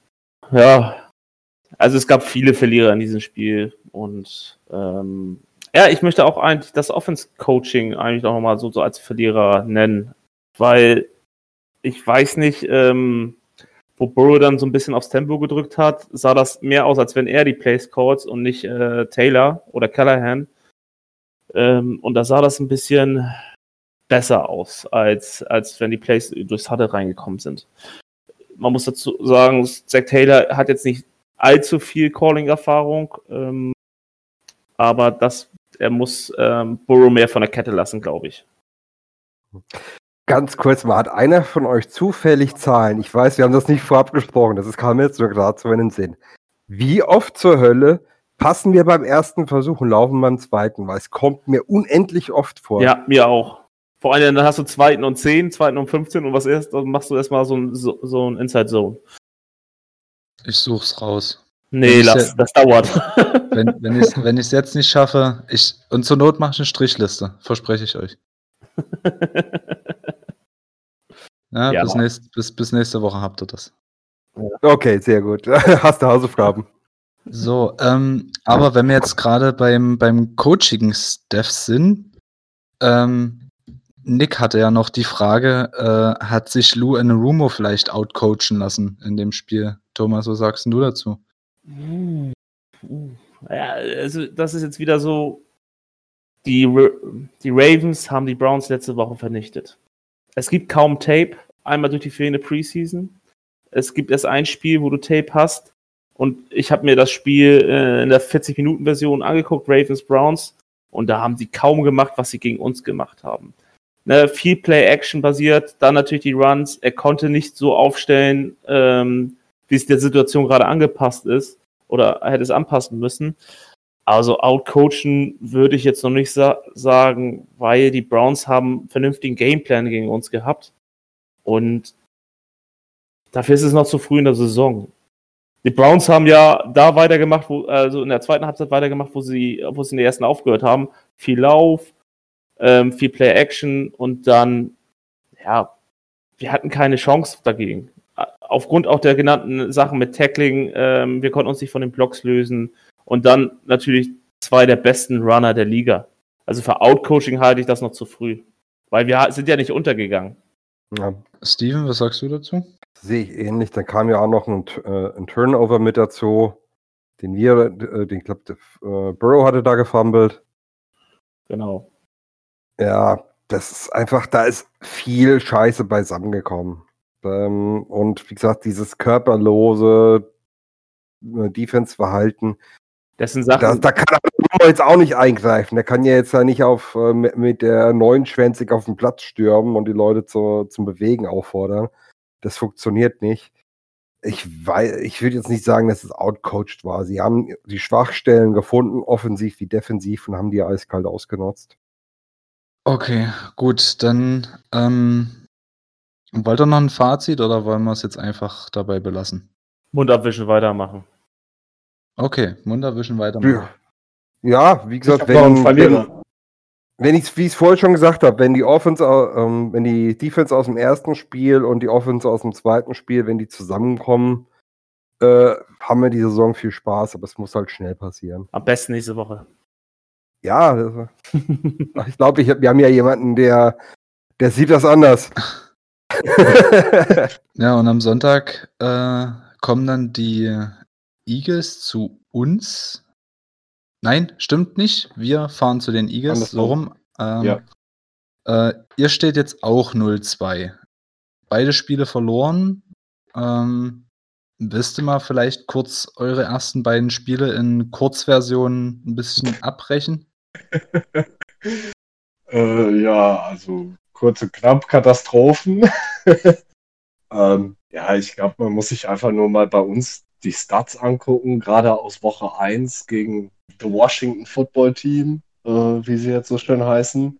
Ja, also es gab viele Verlierer in diesem Spiel und ähm, ja, ich möchte auch eigentlich das Offense-Coaching eigentlich noch mal so, so als Verlierer nennen, weil ich weiß nicht, ähm, wo Burrow dann so ein bisschen aufs Tempo gedrückt hat, sah das mehr aus, als wenn er die Plays calls und nicht äh, Taylor oder Callahan. Ähm, und da sah das ein bisschen, besser aus, als, als wenn die Plays durchs Huddle reingekommen sind. Man muss dazu sagen, Zach Taylor hat jetzt nicht allzu viel Calling-Erfahrung, ähm, aber das, er muss ähm, Burrow mehr von der Kette lassen, glaube ich. Ganz kurz mal, hat einer von euch zufällig Zahlen? Ich weiß, wir haben das nicht vorab gesprochen, das kam mir jetzt nur gerade in den Sinn. Wie oft zur Hölle passen wir beim ersten Versuch und laufen beim zweiten? Weil es kommt mir unendlich oft vor. Ja, mir auch. Vor allem, dann hast du zweiten und 10, zweiten und 15 und was erst, dann machst du erstmal so ein, so, so ein Inside Zone. Ich such's raus. Nee, ich lass, ja- das dauert. Wenn, wenn ich es wenn ich's jetzt nicht schaffe, ich, und zur Not mache ich eine Strichliste, verspreche ich euch. Ja, Ja, bis, nächst, bis, bis nächste Woche habt ihr das. Okay, sehr gut. Hast du Hausaufgaben? So, ähm, aber wenn wir jetzt gerade beim, beim Coaching-Staff sind, ähm, Nick hatte ja noch die Frage, äh, hat sich Lou Anarumo vielleicht outcoachen lassen in dem Spiel? Thomas, was sagst du dazu? Ja, also das ist jetzt wieder so. Die, die Ravens haben die Browns letzte Woche vernichtet. Es gibt kaum Tape, einmal durch die fehlende Preseason. Es gibt erst ein Spiel, wo du Tape hast. Und ich habe mir das Spiel äh, in der 40-Minuten-Version angeguckt, Ravens Browns. Und da haben sie kaum gemacht, was sie gegen uns gemacht haben. Ne, viel Play-Action basiert, dann natürlich die Runs. Er konnte nicht so aufstellen, ähm, wie es der Situation gerade angepasst ist oder hätte es anpassen müssen. Also outcoachen würde ich jetzt noch nicht sa sagen, weil die Browns haben einen vernünftigen Gameplan gegen uns gehabt. Und dafür ist es noch zu früh in der Saison. Die Browns haben ja da weitergemacht, wo, also in der zweiten Halbzeit weitergemacht, wo sie, wo sie in der ersten aufgehört haben. Viel Lauf, ähm, viel Play-Action und dann, ja, wir hatten keine Chance dagegen. Aufgrund auch der genannten Sachen mit Tackling, ähm, wir konnten uns nicht von den Blocks lösen und dann natürlich zwei der besten Runner der Liga. Also für Outcoaching halte ich das noch zu früh, weil wir sind ja nicht untergegangen. Ja, Steven, was sagst du dazu? sehe ich ähnlich. Dann kam ja auch noch ein, äh, ein Turnover mit dazu, den wir, äh, den glaube äh, Burrow hatte da gefumbled. Genau. Ja, das ist einfach, da ist viel Scheiße beisammengekommen. Ähm, und wie gesagt, dieses körperlose äh, Defense-Verhalten, Das sind da, Sachen, da kann er jetzt auch nicht eingreifen. Der kann ja jetzt ja nicht auf, äh, mit, mit der neunschwänzig auf den Platz stürmen und die Leute zu, zum Bewegen auffordern. Das funktioniert nicht. Ich weiß, ich würde jetzt nicht sagen, dass es outcoached war. Sie haben die Schwachstellen gefunden, offensiv wie defensiv, und haben die eiskalt ausgenutzt. Okay, gut, dann ähm, wollt ihr noch ein Fazit oder wollen wir es jetzt einfach dabei belassen? Mund abwischen, weitermachen. Okay, Mund erwischen, weitermachen. Ja, wie gesagt, wenn, wenn, wenn ich, wie ich es vorher schon gesagt habe, wenn die Offense, ähm, wenn die Defense aus dem ersten Spiel und die Offense aus dem zweiten Spiel, wenn die zusammenkommen, äh, haben wir die Saison viel Spaß, aber es muss halt schnell passieren. Am besten nächste Woche. Ja, das, ich glaube, wir haben ja jemanden, der, der sieht das anders. Ja, und am Sonntag äh, kommen dann die Eagles zu uns. Nein, stimmt nicht. Wir fahren zu den Eagles, so rum. Ähm, Ja. äh, ihr steht jetzt auch 0-2. Beide Spiele verloren. Ähm, willst du mal vielleicht kurz eure ersten beiden Spiele in Kurzversion ein bisschen abbrechen? Äh, ja, also kurz und knapp Katastrophen. ähm, ja, ich glaube, man muss sich einfach nur mal bei uns die Stats angucken, gerade aus Woche 1 gegen The Washington Football Team, äh, wie sie jetzt so schön heißen.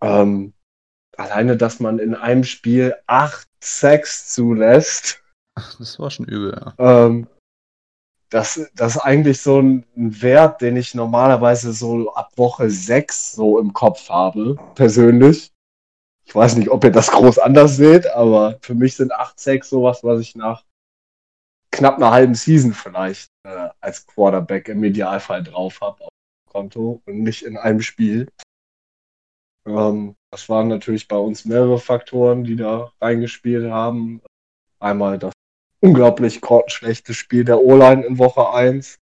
Ähm, alleine, dass man in einem Spiel 8 Sacks zulässt. Das war schon übel, ja. Ähm, das, das ist eigentlich so ein, ein Wert, den ich normalerweise so ab Woche 6 so im Kopf habe, persönlich. Ich weiß nicht, ob ihr das groß anders seht, aber für mich sind 8 6 sowas, was ich nach knapp einer halben Season vielleicht äh, als Quarterback im Idealfall drauf habe auf dem Konto und nicht in einem Spiel. Ähm, das waren natürlich bei uns mehrere Faktoren, die da reingespielt haben. Einmal das unglaublich grottenschlechte Spiel der O-Line in Woche 1, äh,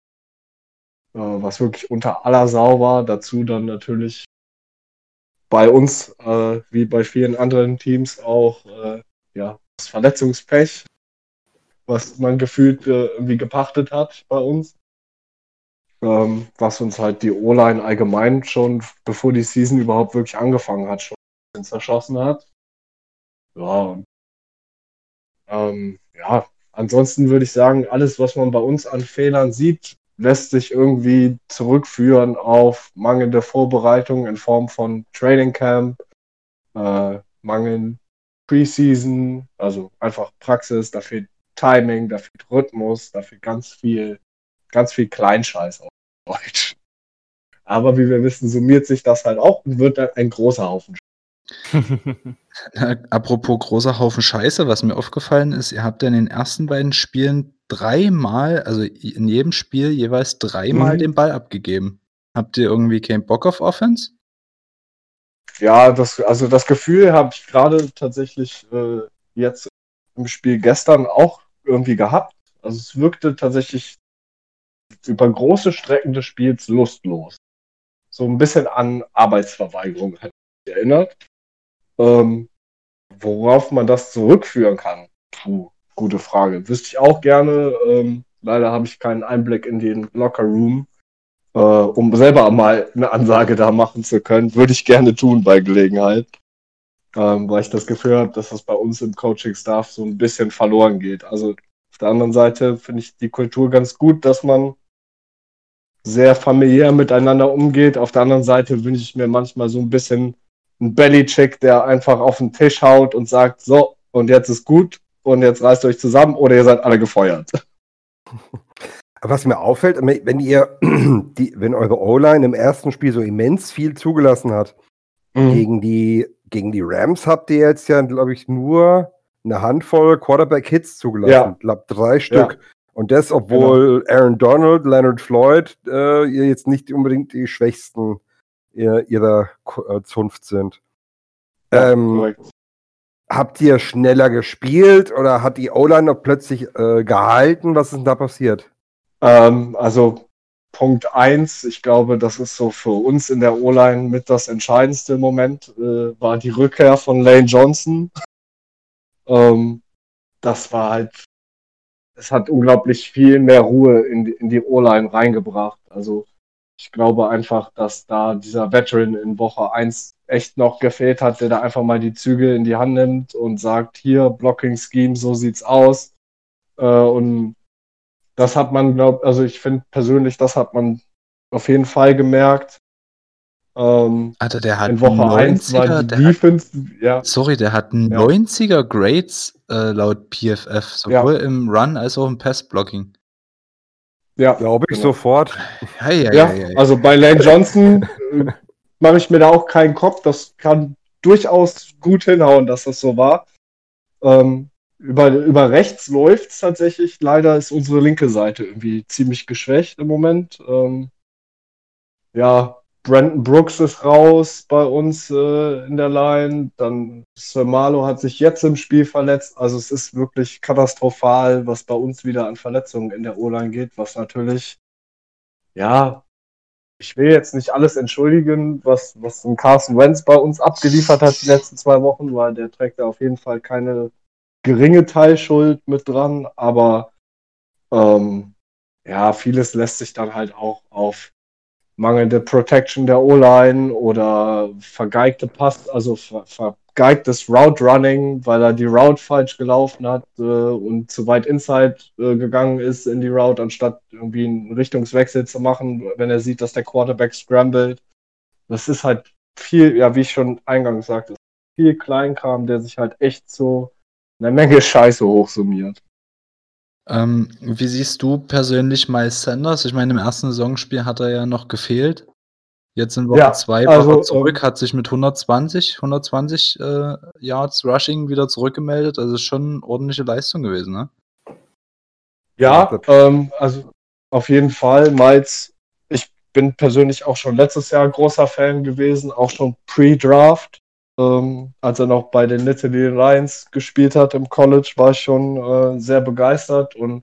was wirklich unter aller Sau war. Dazu dann natürlich bei uns, äh, wie bei vielen anderen Teams, auch äh, ja, das Verletzungspech, was man gefühlt äh, irgendwie gepachtet hat bei uns. Ähm, was uns halt die O-Line allgemein schon, bevor die Season überhaupt wirklich angefangen hat, schon zerschossen hat. Ja, ähm, ja, ansonsten würde ich sagen, alles, was man bei uns an Fehlern sieht, lässt sich irgendwie zurückführen auf mangelnde Vorbereitung in Form von Training Camp, äh, mangeln Preseason, also einfach Praxis, da fehlt Timing, da fehlt Rhythmus, da fehlt ganz viel ganz viel Kleinscheiß auf Deutsch. Aber wie wir wissen, summiert sich das halt auch und wird dann ein großer Haufen. Na, apropos großer Haufen Scheiße, was mir aufgefallen ist, ihr habt ja in den ersten beiden Spielen dreimal, also in jedem Spiel jeweils dreimal Mhm. den Ball abgegeben. Habt ihr irgendwie keinen Bock auf Offense? Ja, das, also das Gefühl habe ich gerade tatsächlich äh, jetzt im Spiel gestern auch irgendwie gehabt. Also es wirkte tatsächlich über große Strecken des Spiels lustlos. So ein bisschen an Arbeitsverweigerung hat mich erinnert. Ähm, worauf man das zurückführen kann? Puh, gute Frage. Wüsste ich auch gerne. Ähm, leider habe ich keinen Einblick in den Locker Room äh, um selber mal eine Ansage da machen zu können. Würde ich gerne tun bei Gelegenheit. Ähm, weil ich das Gefühl habe, dass das bei uns im Coaching-Staff so ein bisschen verloren geht. Also auf der anderen Seite finde ich die Kultur ganz gut, dass man sehr familiär miteinander umgeht. Auf der anderen Seite wünsche ich mir manchmal so ein bisschen einen Belly-Check, der einfach auf den Tisch haut und sagt, so, und jetzt ist gut und jetzt reißt euch zusammen oder ihr seid alle gefeuert. Was mir auffällt, wenn ihr, die, wenn eure O-Line im ersten Spiel so immens viel zugelassen hat, gegen die, gegen die Rams habt ihr jetzt ja, glaube ich, nur eine Handvoll Quarterback-Hits zugelassen. Ja. Ich glaube, drei Stück. Und das, obwohl Aaron Donald, Leonard Floyd, äh, ihr jetzt nicht unbedingt die schwächsten ihr, ihrer äh, Zunft sind. ähm, korrekt. Habt ihr schneller gespielt oder hat die O-Line plötzlich äh, gehalten? Was ist denn da passiert? Ähm, also Punkt eins, ich glaube, das ist so für uns in der O-Line mit das entscheidendste Moment, äh, war die Rückkehr von Lane Johnson. ähm, das war halt, es hat unglaublich viel mehr Ruhe in die, in die O-Line reingebracht. Also ich glaube einfach, dass da dieser Veteran in Woche eins echt noch gefehlt hat, der da einfach mal die Zügel in die Hand nimmt und sagt, hier, Blocking Scheme, so sieht's aus. Äh, und das hat man, glaub, also ich finde persönlich, das hat man auf jeden Fall gemerkt. Ähm, Alter, der hat in Woche 1 war 90er, die der hat, Defense, ja, sorry, der hat einen Ja. 90er Grades äh, laut PFF, sowohl im Run als auch im Pass-Blocking. Ja, Glaube ich Genau. sofort. Ja, ja, ja, ja, ja. also bei Lane Johnson äh, mache ich mir da auch keinen Kopf. Das kann durchaus gut hinhauen, dass das so war. Ähm, über, über rechts läuft es tatsächlich. Leider ist unsere linke Seite irgendwie ziemlich geschwächt im Moment. Ähm, ja, Brandon Brooks ist raus bei uns äh, in der Line. Dann Sir Marlow hat sich jetzt im Spiel verletzt. Also es ist wirklich katastrophal, was bei uns wieder an Verletzungen in der O-Line geht, was natürlich, ja, ich will jetzt nicht alles entschuldigen, was, was ein Carson Wentz bei uns abgeliefert hat die letzten zwei Wochen, weil der trägt da auf jeden Fall keine geringe Teilschuld mit dran, aber ähm, ja, vieles lässt sich dann halt auch auf mangelnde Protection der O-Line oder vergeigte Pass, also ver vergeigtes Route Running, weil er die Route falsch gelaufen hat äh, und zu weit inside äh, gegangen ist in die Route, anstatt irgendwie einen Richtungswechsel zu machen, wenn er sieht, dass der Quarterback scrambled. Das ist halt viel, ja, wie ich schon eingangs sagte, viel Kleinkram, der sich halt echt so eine Menge Scheiße hochsummiert. Ähm, wie siehst du persönlich Miles Sanders? Ich meine, im ersten Saisonspiel hat er ja noch gefehlt. Jetzt in Woche Ja, 2 war also, er zurück, ähm, hat sich mit 120, 120 äh, Yards Rushing wieder zurückgemeldet. Also ist schon eine ordentliche Leistung gewesen, ne? Ja, ähm, also auf jeden Fall. Miles, ich bin persönlich auch schon letztes Jahr großer Fan gewesen, auch schon pre-Draft. Ähm, als er noch bei den Nittany Lions gespielt hat im College, war ich schon äh, sehr begeistert und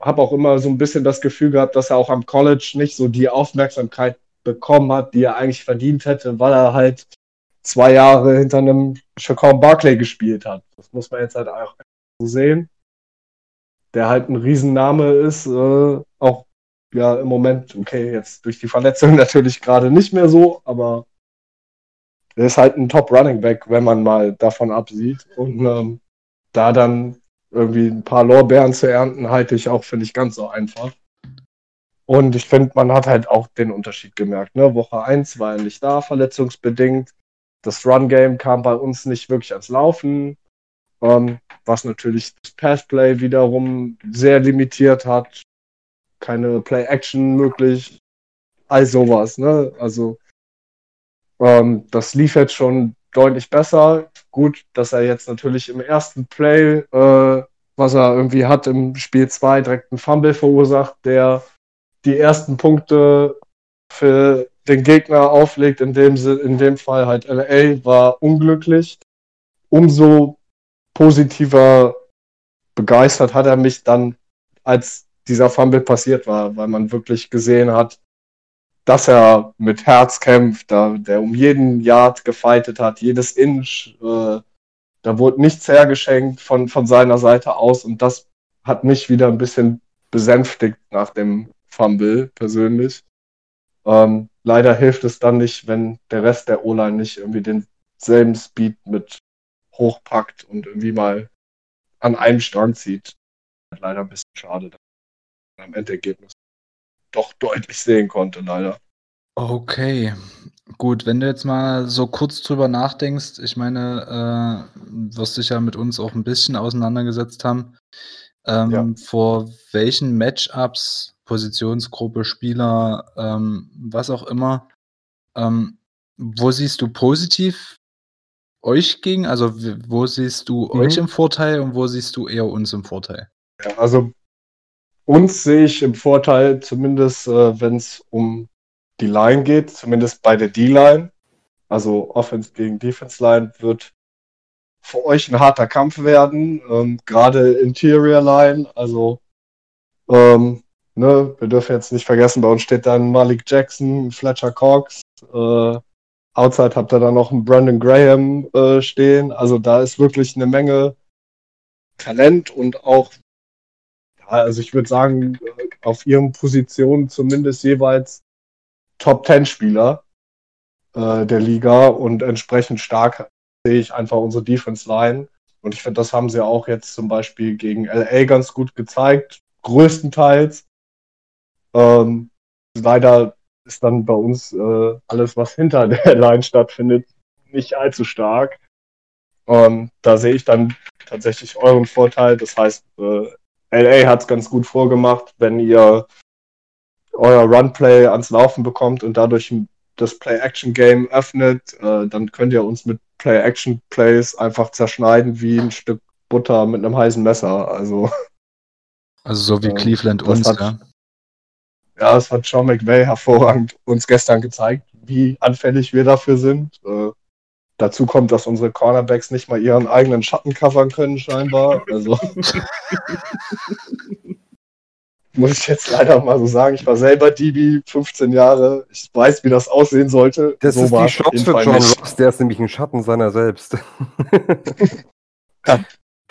habe auch immer so ein bisschen das Gefühl gehabt, dass er auch am College nicht so die Aufmerksamkeit bekommen hat, die er eigentlich verdient hätte, weil er halt zwei Jahre hinter einem Chacon Barclay gespielt hat. Das muss man jetzt halt auch so sehen der halt ein Riesenname ist, äh, auch ja im Moment, okay, jetzt durch die Verletzung natürlich gerade nicht mehr so, aber er ist halt ein Top Running Back, wenn man mal davon absieht. Und ähm, da dann irgendwie ein paar Lorbeeren zu ernten, halte ich auch, finde ich, ganz so einfach. Und ich finde, man hat halt auch den Unterschied gemerkt. Ne? Woche 1 war er nicht da, verletzungsbedingt. Das Run-Game kam bei uns nicht wirklich ans Laufen. Ähm, was natürlich das Passplay wiederum sehr limitiert hat. keine Play-Action möglich, all sowas, ne? Also ähm, das lief jetzt schon deutlich besser. Gut, dass er jetzt natürlich im ersten Play, äh, was er irgendwie hat im Spiel 2, direkt einen Fumble verursacht, der die ersten Punkte für den Gegner auflegt, in dem, in dem Fall halt LA, war unglücklich. Umso positiver begeistert hat er mich dann, als dieser Fumble passiert war, weil man wirklich gesehen hat, dass er mit Herz kämpft, da, der um jeden Yard gefeitet hat, jedes Inch, äh, da wurde nichts hergeschenkt von, von seiner Seite aus und das hat mich wieder ein bisschen besänftigt nach dem Fumble persönlich. Ähm, leider hilft es dann nicht, wenn der Rest der O-Line nicht irgendwie denselben Speed mit hochpackt und irgendwie mal an einem Strang zieht. Leider ein bisschen schade, am Endergebnis doch deutlich sehen konnte, leider. Okay, gut, wenn du jetzt mal so kurz drüber nachdenkst, ich meine, äh, wirst dich ja mit uns auch ein bisschen auseinandergesetzt haben. Ähm, ja. Vor welchen Matchups Positionsgruppe, Spieler, ähm, was auch immer. Ähm, wo siehst du positiv euch gegen? Also wo siehst du mhm. euch im Vorteil und wo siehst du eher uns im Vorteil? Ja, also uns sehe ich im Vorteil, zumindest äh, wenn es um die Line geht, zumindest bei der D-Line. Also Offense gegen Defense Line wird für euch ein harter Kampf werden. Ähm, Gerade Interior Line, also ähm, Ne, wir dürfen jetzt nicht vergessen, bei uns steht dann Malik Jackson, Fletcher Cox. Äh, outside habt ihr dann noch einen Brandon Graham äh, stehen. Also da ist wirklich eine Menge Talent und auch, also ich würde sagen, auf ihren Positionen zumindest jeweils Top Ten Spieler äh, der Liga und entsprechend stark sehe ich einfach unsere Defense Line. Und ich finde, das haben sie auch jetzt zum Beispiel gegen LA ganz gut gezeigt, größtenteils. Ähm, leider ist dann bei uns äh, alles, was hinter der Line stattfindet, nicht allzu stark. Ähm, da sehe ich dann tatsächlich euren Vorteil. Das heißt, äh, LA hat es ganz gut vorgemacht, wenn ihr euer Runplay ans Laufen bekommt und dadurch das Play-Action-Game öffnet, äh, dann könnt ihr uns mit Play-Action-Plays einfach zerschneiden wie ein Stück Butter mit einem heißen Messer. Also, also so wie ähm, Cleveland uns, hat, ja. Ja, das hat Sean McVay hervorragend uns gestern gezeigt, wie anfällig wir dafür sind. Äh, dazu kommt, dass unsere Cornerbacks nicht mal ihren eigenen Schatten covern können, scheinbar. Also muss ich jetzt leider mal so sagen, ich war selber DB 15 Jahre. Ich weiß, wie das aussehen sollte. Das so ist die Chance für John Ross, der ist nämlich ein Schatten seiner selbst. ja.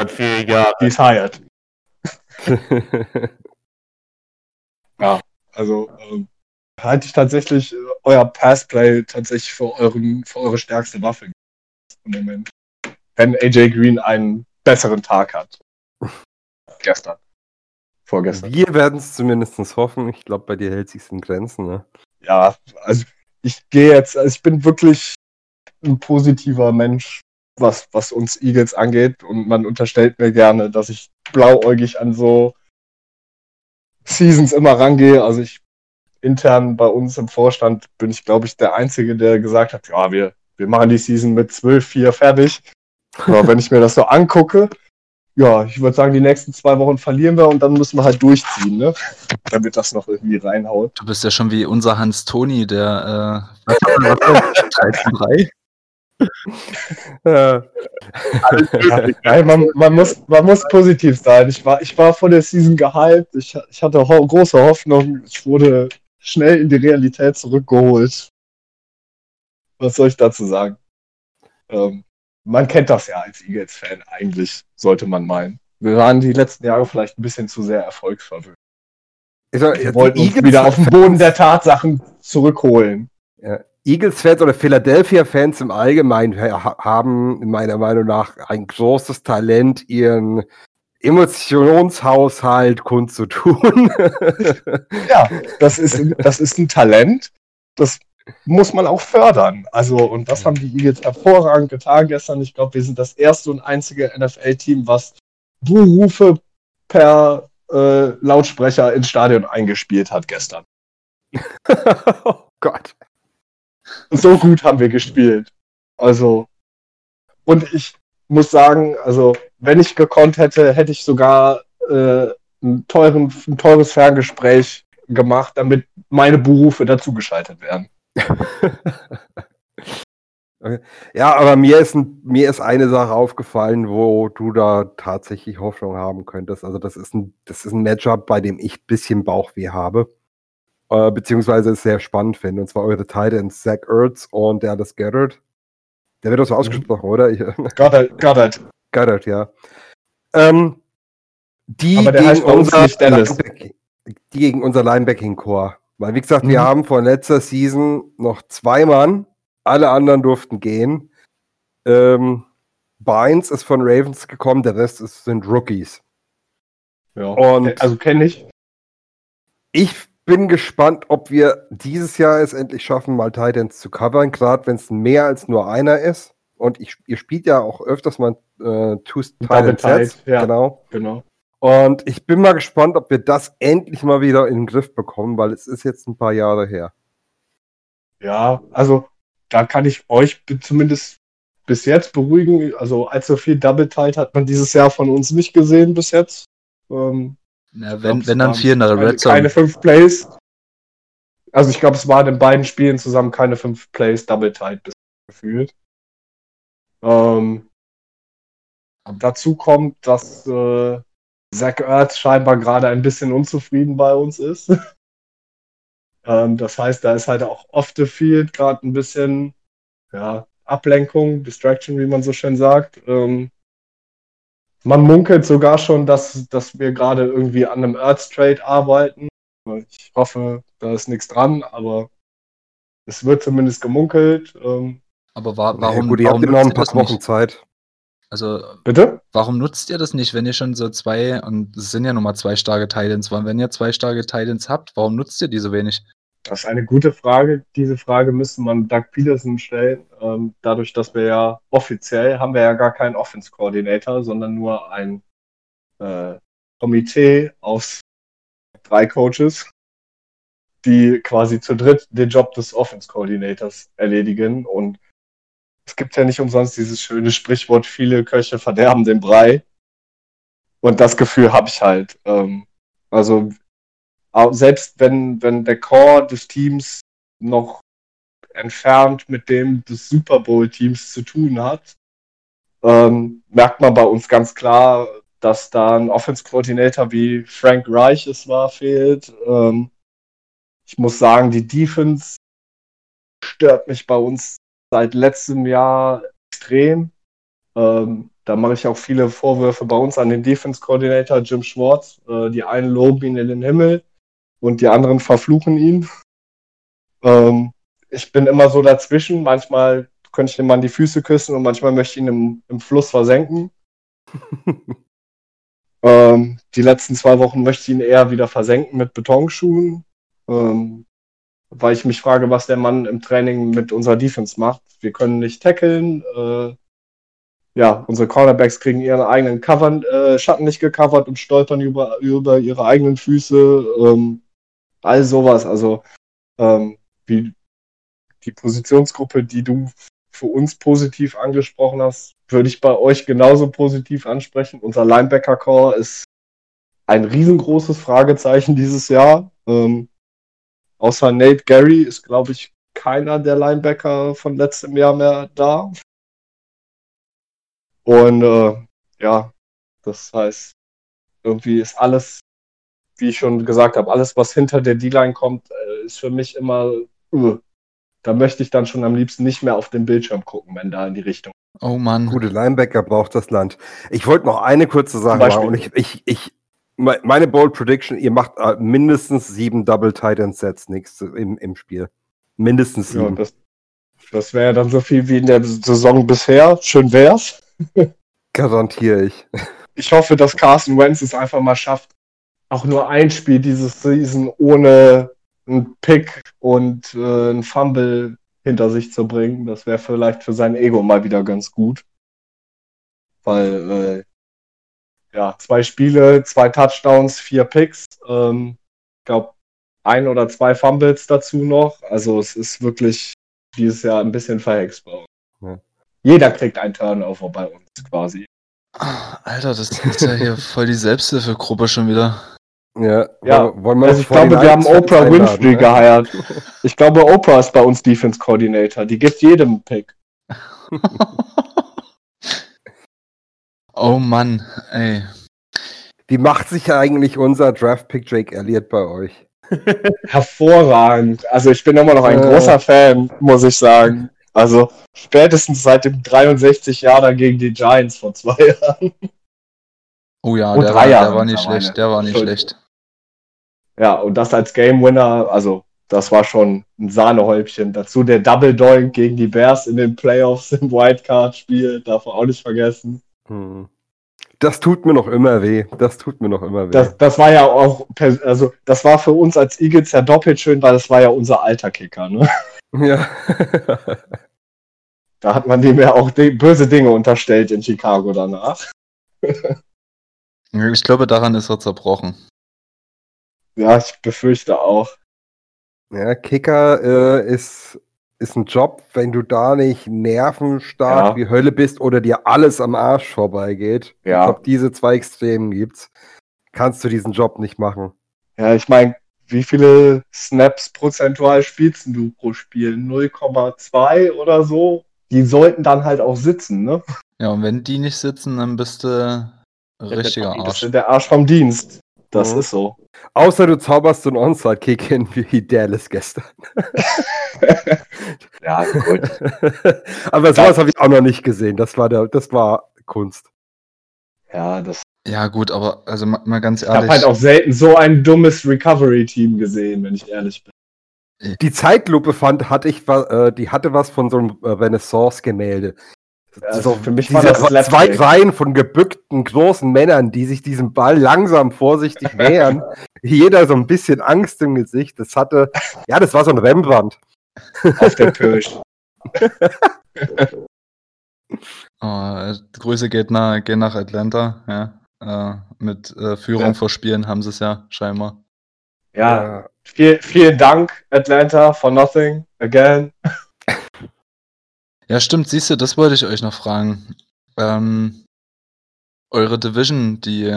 Vier Jahre. He's hired. ja. Also ähm, halte ich tatsächlich äh, euer Passplay tatsächlich für, euren, für eure stärkste Waffe Moment. Wenn AJ Green einen besseren Tag hat. Gestern. Vorgestern. Wir werden es zumindest hoffen. Ich glaube, bei dir hält sich in Grenzen. Ne? Ja, also ich gehe jetzt, also ich bin wirklich ein positiver Mensch, was, was uns Eagles angeht. Und man unterstellt mir gerne, dass ich blauäugig an so Seasons immer rangehe. Also ich intern bei uns im Vorstand bin ich, glaube ich, der Einzige, der gesagt hat, ja, wir, wir machen die Season mit 12-4 fertig. Aber wenn ich mir das so angucke, ja, ich würde sagen, die nächsten zwei Wochen verlieren wir und dann müssen wir halt durchziehen, ne? Damit das noch irgendwie reinhaut. Du bist ja schon wie unser Hans Toni, der äh, 13-3. ja. Nein, man, man, muss, man muss positiv sein. Ich war, ich war vor der Season gehypt. Ich, ich hatte ho große Hoffnung. Ich wurde schnell in die Realität zurückgeholt. Was soll ich dazu sagen? Ähm, man kennt das ja als Eagles-Fan eigentlich, sollte man meinen. Wir waren die letzten Jahre vielleicht ein bisschen zu sehr erfolgsverwöhnt. Wir wollten uns wieder auf den Boden der Tatsachen zurückholen. Ja, Eagles-Fans oder Philadelphia-Fans im Allgemeinen haben in meiner Meinung nach ein großes Talent, ihren Emotionshaushalt kundzutun. ja, das ist, das ist ein Talent. Das muss man auch fördern. Also, und das haben die Eagles hervorragend getan gestern. Ich glaube, wir sind das erste und einzige NFL-Team, was Buhrufe per äh, Lautsprecher ins Stadion eingespielt hat gestern. oh Gott. So gut haben wir gespielt. Also, und ich muss sagen, also, wenn ich gekonnt hätte, hätte ich sogar äh, ein, teuren, ein teures Ferngespräch gemacht, damit meine Berufe dazugeschaltet werden. Okay. Ja, aber mir ist, ein, mir ist eine Sache aufgefallen, wo du da tatsächlich Hoffnung haben könntest. Also das ist ein, das ist ein Matchup, bei dem ich ein bisschen Bauchweh habe. Äh, beziehungsweise es sehr spannend finde. Und zwar eure Titans, Zach Ertz und Dallas Goddard. Der wird auch so mhm. ausgesprochen, oder? Goddard. Goddard. Goddard, ja. Ähm, die, der gegen unser die gegen unser Linebacking-Core. Weil, wie gesagt, Mhm. wir haben vor letzter Season noch zwei Mann, alle anderen durften gehen. Ähm, Bynes ist von Ravens gekommen, der Rest ist, sind Rookies. Ja. Und- also kenne ich. Ich bin gespannt, ob wir dieses Jahr es endlich schaffen, mal Titans zu covern, gerade wenn es mehr als nur einer ist. Und ich, ihr spielt ja auch öfters mal äh, Two Double Titan Sets. Tight, ja. Genau. Genau. Und ich bin mal gespannt, ob wir das endlich mal wieder in den Griff bekommen, weil es ist jetzt ein paar Jahre her. Ja, also da kann ich euch zumindest bis jetzt beruhigen. Also allzu viel Double Tight hat man dieses Jahr von uns nicht gesehen bis jetzt. Ähm, ich wenn, glaub, wenn dann vier in der keine, Red Zone. keine fünf Plays. Also ich glaube, es waren in beiden Spielen zusammen keine fünf Plays Double Tight bis gefühlt. Ähm, dazu kommt, dass äh, Zach Ertz scheinbar gerade ein bisschen unzufrieden bei uns ist. ähm, das heißt, da ist halt auch off the field gerade ein bisschen ja, Ablenkung, Distraction, wie man so schön sagt. Ähm, man munkelt sogar schon, dass, dass wir gerade irgendwie an einem Earth Trade arbeiten. Ich hoffe, da ist nichts dran, aber es wird zumindest gemunkelt. Ähm, Aber wa Ja, warum, gut, ihr warum habt ja noch ein paar Wochen nicht? Zeit. Also, bitte? warum nutzt ihr das nicht, wenn ihr schon so zwei, und es sind ja nun mal zwei starke Titans, wenn ihr zwei starke Titans habt, warum nutzt ihr die so wenig? Das ist eine gute Frage. Diese Frage müsste man Doug Peterson stellen. Ähm, dadurch, dass wir ja offiziell haben wir ja gar keinen Offense Coordinator, sondern nur ein äh, Komitee aus drei Coaches, die quasi zu dritt den Job des Offense Coordinators erledigen. Und es gibt ja nicht umsonst dieses schöne Sprichwort, viele Köche verderben den Brei. Und das Gefühl habe ich halt. Ähm, also selbst wenn, wenn der Core des Teams noch entfernt mit dem des Super Bowl-Teams zu tun hat, ähm, merkt man bei uns ganz klar, dass da ein Offense-Coordinator wie Frank Reich es war, fehlt. Ähm, ich muss sagen, die Defense stört mich bei uns seit letztem Jahr extrem. Ähm, da mache ich auch viele Vorwürfe bei uns an den Defense-Coordinator Jim Schwartz. Äh, die einen loben ihn in den Himmel und die anderen verfluchen ihn. Ähm, ich bin immer so dazwischen. Manchmal könnte ich dem Mann die Füße küssen und manchmal möchte ich ihn im, im Fluss versenken. ähm, die letzten zwei Wochen möchte ich ihn eher wieder versenken mit Betonschuhen, ähm, weil ich mich frage, was der Mann im Training mit unserer Defense macht. Wir können nicht tackeln. Äh, ja, unsere Cornerbacks kriegen ihren eigenen Cover, äh, Schatten nicht gecovert und stolpern über, über ihre eigenen Füße. Ähm, all sowas. Also ähm, wie die Positionsgruppe, die du für uns positiv angesprochen hast, würde ich bei euch genauso positiv ansprechen. Unser Linebacker-Core ist ein riesengroßes Fragezeichen dieses Jahr. Ähm, außer Nate Gary ist, glaube ich, keiner der Linebacker von letztem Jahr mehr da. Und äh, ja, das heißt, irgendwie ist alles, wie ich schon gesagt habe, alles, was hinter der D-Line kommt, äh, ist für mich immer, uh, da möchte ich dann schon am liebsten nicht mehr auf den Bildschirm gucken, wenn da in die Richtung. Oh Mann. Gute Linebacker braucht das Land. Ich wollte noch eine kurze Sache Beispiel. machen und ich, ich, ich, meine Bold Prediction, ihr macht äh, mindestens sieben Double Titan Sets nächste im, im Spiel. Mindestens Ja, sieben. das, das wäre dann so viel wie in der Saison bisher. Schön wär's. Garantiere ich. Ich hoffe, dass Carson Wentz es einfach mal schafft, auch nur ein Spiel dieses Season ohne einen Pick und äh, einen Fumble hinter sich zu bringen. Das wäre vielleicht für sein Ego mal wieder ganz gut. Weil, äh, ja, zwei Spiele, zwei Touchdowns, vier Picks. Ähm, ich glaube, ein oder zwei Fumbles dazu noch. Also es ist wirklich dieses Jahr ein bisschen verhext bei uns. Ja. Jeder kriegt einen Turnover bei uns quasi. Alter, das ist ja hier voll die Selbsthilfegruppe schon wieder. Ja, Ja, wo- wollen wir Also ich glaube, wir haben Oprah Winfrey ne? geheiert. Ich glaube, Oprah ist bei uns Defense Coordinator. Die gibt jedem einen Pick. oh Mann, ey. Wie macht sich eigentlich unser Draft-Pick Jake Elliott bei euch? Hervorragend. Also ich bin immer noch ein Äh. großer Fan, muss ich sagen. Also spätestens seit dem 63 Jahre gegen die Giants vor zwei Jahren. Oh ja, der, drei war, der war nicht schlecht, der war nicht schlecht. Ja, und das als Game Winner, also das war schon ein Sahnehäubchen. Dazu der Double Doink gegen die Bears in den Playoffs im Wildcard-Spiel, darf man auch nicht vergessen. Hm. Das tut mir noch immer weh. Das tut mir noch immer weh. Das, das war ja auch, also das war für uns als Eagles ja doppelt schön, weil das war ja unser alter Kicker. Ne? ja. Da hat man dem ja auch böse Dinge unterstellt in Chicago danach. Ich glaube, daran ist er zerbrochen. Ja, ich befürchte auch. ja, Kicker äh, ist, ist ein Job, wenn du da nicht nervenstark Ja. wie Hölle bist oder dir alles am Arsch vorbeigeht. Ja. Ich glaube, diese zwei Extremen gibt's. Kannst du diesen Job nicht machen. Ja, ich meine, wie viele Snaps prozentual spielst du pro Spiel? 0,2 oder so? Die sollten dann halt auch sitzen, ne? Ja, und wenn die nicht sitzen, dann bist du richtiger Das Arsch. ist der Arsch vom Dienst. Das Mhm. ist so. Außer du zauberst so einen Onside-Kick hin wie Dallas gestern. Ja, gut. Aber sowas habe ich auch noch nicht gesehen. Das war, der, das war Kunst. ja, das. Ja, gut, aber also mal, mal ganz Ich habe ehrlich. halt auch selten so ein dummes Recovery-Team gesehen, wenn ich ehrlich bin. Die Zeitlupe fand, hatte ich, äh, die hatte was von so einem äh, Renaissance-Gemälde. Also so, für mich war diese das zwei. Reihen von gebückten großen Männern, die sich diesem Ball langsam vorsichtig nähern. Jeder so ein bisschen Angst im Gesicht. Das hatte, ja, das war so ein Rembrandt. auf der Pirsch. Oh, Grüße geht nach, gehen nach Atlanta, ja. Äh, mit äh, Führung Ja. vor Spielen haben sie es ja scheinbar. Ja, viel, vielen Dank, Atlanta, for nothing again. Ja, stimmt, siehst du, das wollte ich euch noch fragen. Ähm, eure Division, die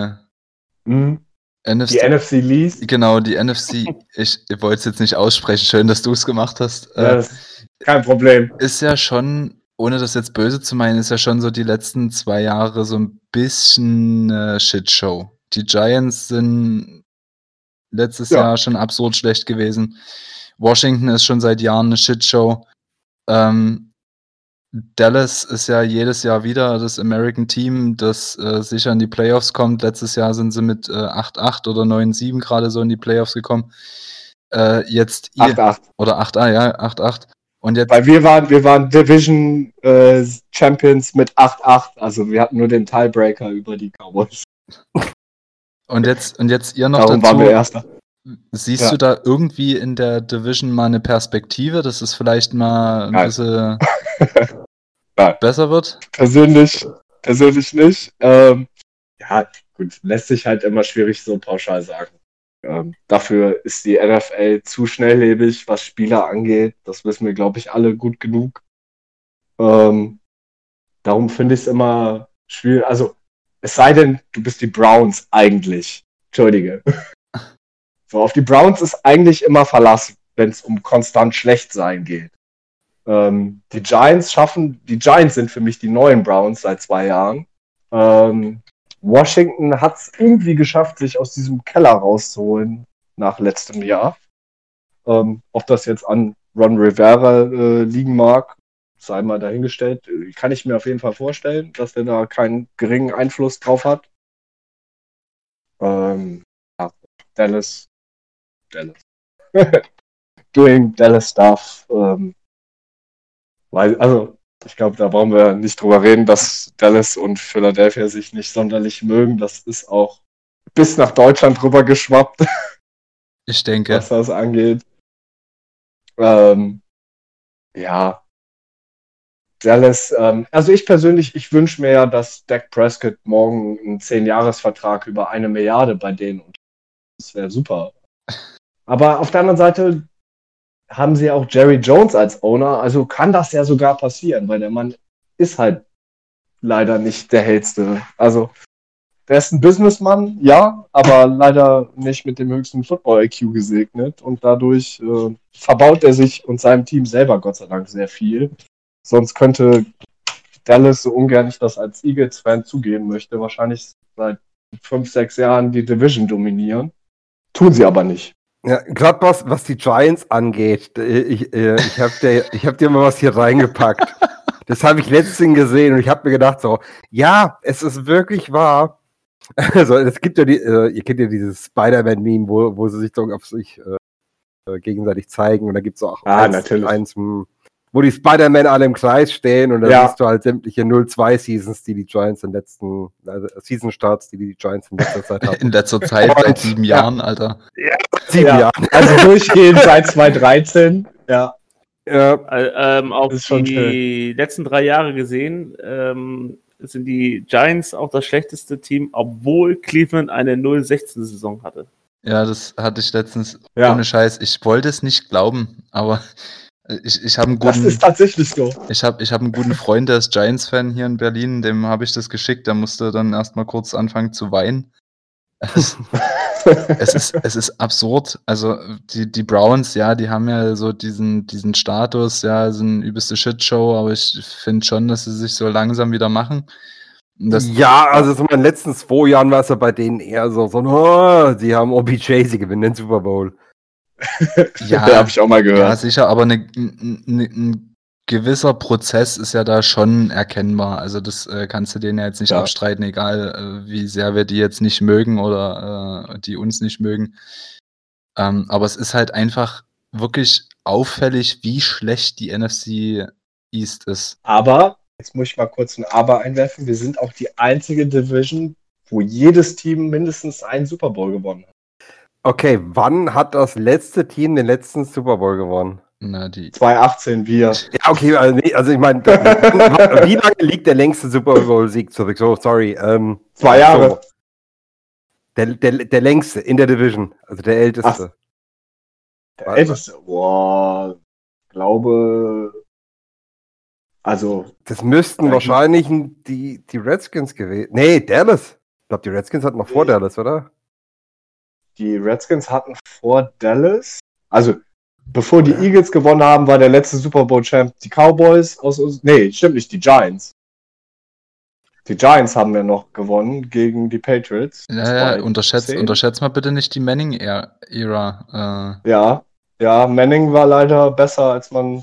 Mhm. NFC, Die NFC Least. genau, die NFC, ich, ich wollte es jetzt nicht aussprechen, schön, dass du es gemacht hast. Ja, Äh, das ist kein Problem. ist ja schon, ohne das jetzt böse zu meinen, ist ja schon so die letzten zwei Jahre so ein bisschen äh, Shitshow. Die Giants sind letztes Ja. Jahr schon absurd schlecht gewesen. Washington ist schon seit Jahren eine Shitshow. Ähm, Dallas ist ja jedes Jahr wieder das American Team, das äh, sicher in die Playoffs kommt. Letztes Jahr sind sie mit äh, 8-8 oder 9-7 gerade so in die Playoffs gekommen. Äh, jetzt ihr, 8-8. oder 8-8, ja, 8-8. Und jetzt Weil wir waren, wir waren Division äh, Champions mit 8-8. Also wir hatten nur den Tiebreaker über die Cowboys. Und jetzt, und jetzt ihr noch Darum waren wir dazu, Erster. Siehst Ja. du da irgendwie in der Division mal eine Perspektive, dass es vielleicht mal ein Nein. bisschen besser wird? Persönlich, persönlich nicht. Ähm, ja, gut, lässt sich halt immer schwierig so pauschal sagen. Ähm, dafür ist die NFL zu schnelllebig, was Spieler angeht. Das wissen wir, glaube ich, alle gut genug. Ähm, darum finde ich es immer schwierig. Also, es sei denn, du bist die Browns eigentlich. Entschuldige. So, auf die Browns ist eigentlich immer Verlass, wenn es um konstant schlecht sein geht. Ähm, die Giants schaffen, die Giants sind für mich die neuen Browns seit zwei Jahren. Ähm, Washington hat es irgendwie geschafft, sich aus diesem Keller rauszuholen nach letztem Jahr. Ähm, ob das jetzt an Ron Rivera äh, liegen mag, sei mal dahingestellt. Äh, Kann ich mir auf jeden Fall vorstellen, dass der da keinen geringen Einfluss drauf hat. Ähm, ja, Dallas. Dallas. Doing Dallas Stuff. Ähm, weil, also, ich glaube, da brauchen wir nicht drüber reden, dass Dallas und Philadelphia sich nicht sonderlich mögen. Das ist auch bis nach Deutschland rüber geschwappt, Ich denke. was das angeht. Ähm, ja. Dallas, ähm, also ich persönlich, ich wünsche mir ja, dass Dak Prescott morgen einen 10-Jahres-Vertrag über eine Milliarde bei denen und das wäre super. Aber auf der anderen Seite haben sie auch Jerry Jones als Owner, also kann das ja sogar passieren, weil der Mann ist halt leider nicht der hellste. Also der ist ein Businessmann, ja, aber leider nicht mit dem höchsten Football-IQ gesegnet und dadurch äh, verbaut er sich und seinem Team selber Gott sei Dank sehr viel. Sonst könnte Dallas, so ungern ich das als Eagles-Fan zugeben möchte, wahrscheinlich seit fünf, sechs Jahren die Division dominieren. Tun sie aber nicht. Ja, gerade was, was die Giants angeht, äh, ich, äh, ich habe dir, ich hab dir mal was hier reingepackt. Das habe ich letztens gesehen und ich habe mir gedacht so, ja, es ist wirklich wahr. Also es gibt ja die, äh, ihr kennt ja dieses Spider-Man-Meme, wo, wo sie sich so auf sich äh, gegenseitig zeigen und da gibt es auch ah, eins, natürlich. eins, wo die Spider-Man alle im Kreis stehen und dann Ja. siehst du halt sämtliche 0-2-Seasons, die die Giants in letzten, also Season-Starts, die die Giants in letzter Zeit hatten. In letzter Zeit, seit sieben Ja. Jahren, Alter. Sieben Ja. Jahren. Also durchgehend seit 2013. Ja. Ja, Äh, ähm, auf die letzten drei Jahre gesehen ähm, sind die Giants auch das schlechteste Team, obwohl Cleveland eine 0-16-Saison hatte. Ja, das hatte ich letztens Ja. ohne Scheiß. Ich wollte es nicht glauben, aber ich, ich habe einen Das guten, ist tatsächlich so. ich habe ich hab einen guten Freund, der ist Giants-Fan hier in Berlin, dem habe ich das geschickt, der musste dann erstmal kurz anfangen zu weinen. Es, es, ist, es ist absurd. Also die, die Browns, ja, die haben ja so diesen, diesen Status, ja, sind übelste Shitshow, aber ich finde schon, dass sie sich so langsam wieder machen. Das, ja, also so in den letzten zwei Jahren war es ja bei denen eher so, so oh, sie haben OBJ, sie gewinnen den Super Bowl. Ja, Ja, habe ich auch mal Ja, gehört. sicher, aber ne, n- ein gewisser Prozess ist ja da schon erkennbar. Also das äh, kannst du denen ja jetzt nicht Ja. abstreiten, egal äh, wie sehr wir die jetzt nicht mögen oder äh, die uns nicht mögen. Ähm, aber es ist halt einfach wirklich auffällig, wie schlecht die NFC East ist. Aber, jetzt muss ich mal kurz ein Aber einwerfen, wir sind auch die einzige Division, wo jedes Team mindestens einen Super Bowl gewonnen hat. Okay, wann hat das letzte Team den letzten Super Bowl gewonnen? Na, die, 2018 wir. Ja, okay, also, nee, also ich meine, wie lange liegt der längste Super Bowl-Sieg zurück? So, sorry. Ähm, Zwei Jahre. So. Der, der, der längste in der Division, also der älteste. Der Warte. älteste. Boah, ich glaube. Also, Das müssten wahrscheinlich die, die Redskins gewesen. Nee, Dallas. Ich glaube, die Redskins hatten noch vor. Dallas, oder? Die Redskins hatten vor Dallas. Also, bevor die Eagles gewonnen haben, war der letzte Super Bowl-Champ die Cowboys aus uns. Nee, stimmt nicht, die Giants. Die Giants haben ja noch gewonnen gegen die Patriots. ja, ja, 2010. unterschätzt, unterschätzt mal bitte nicht die Manning-Ära. Ja, ja, Manning war leider besser, als man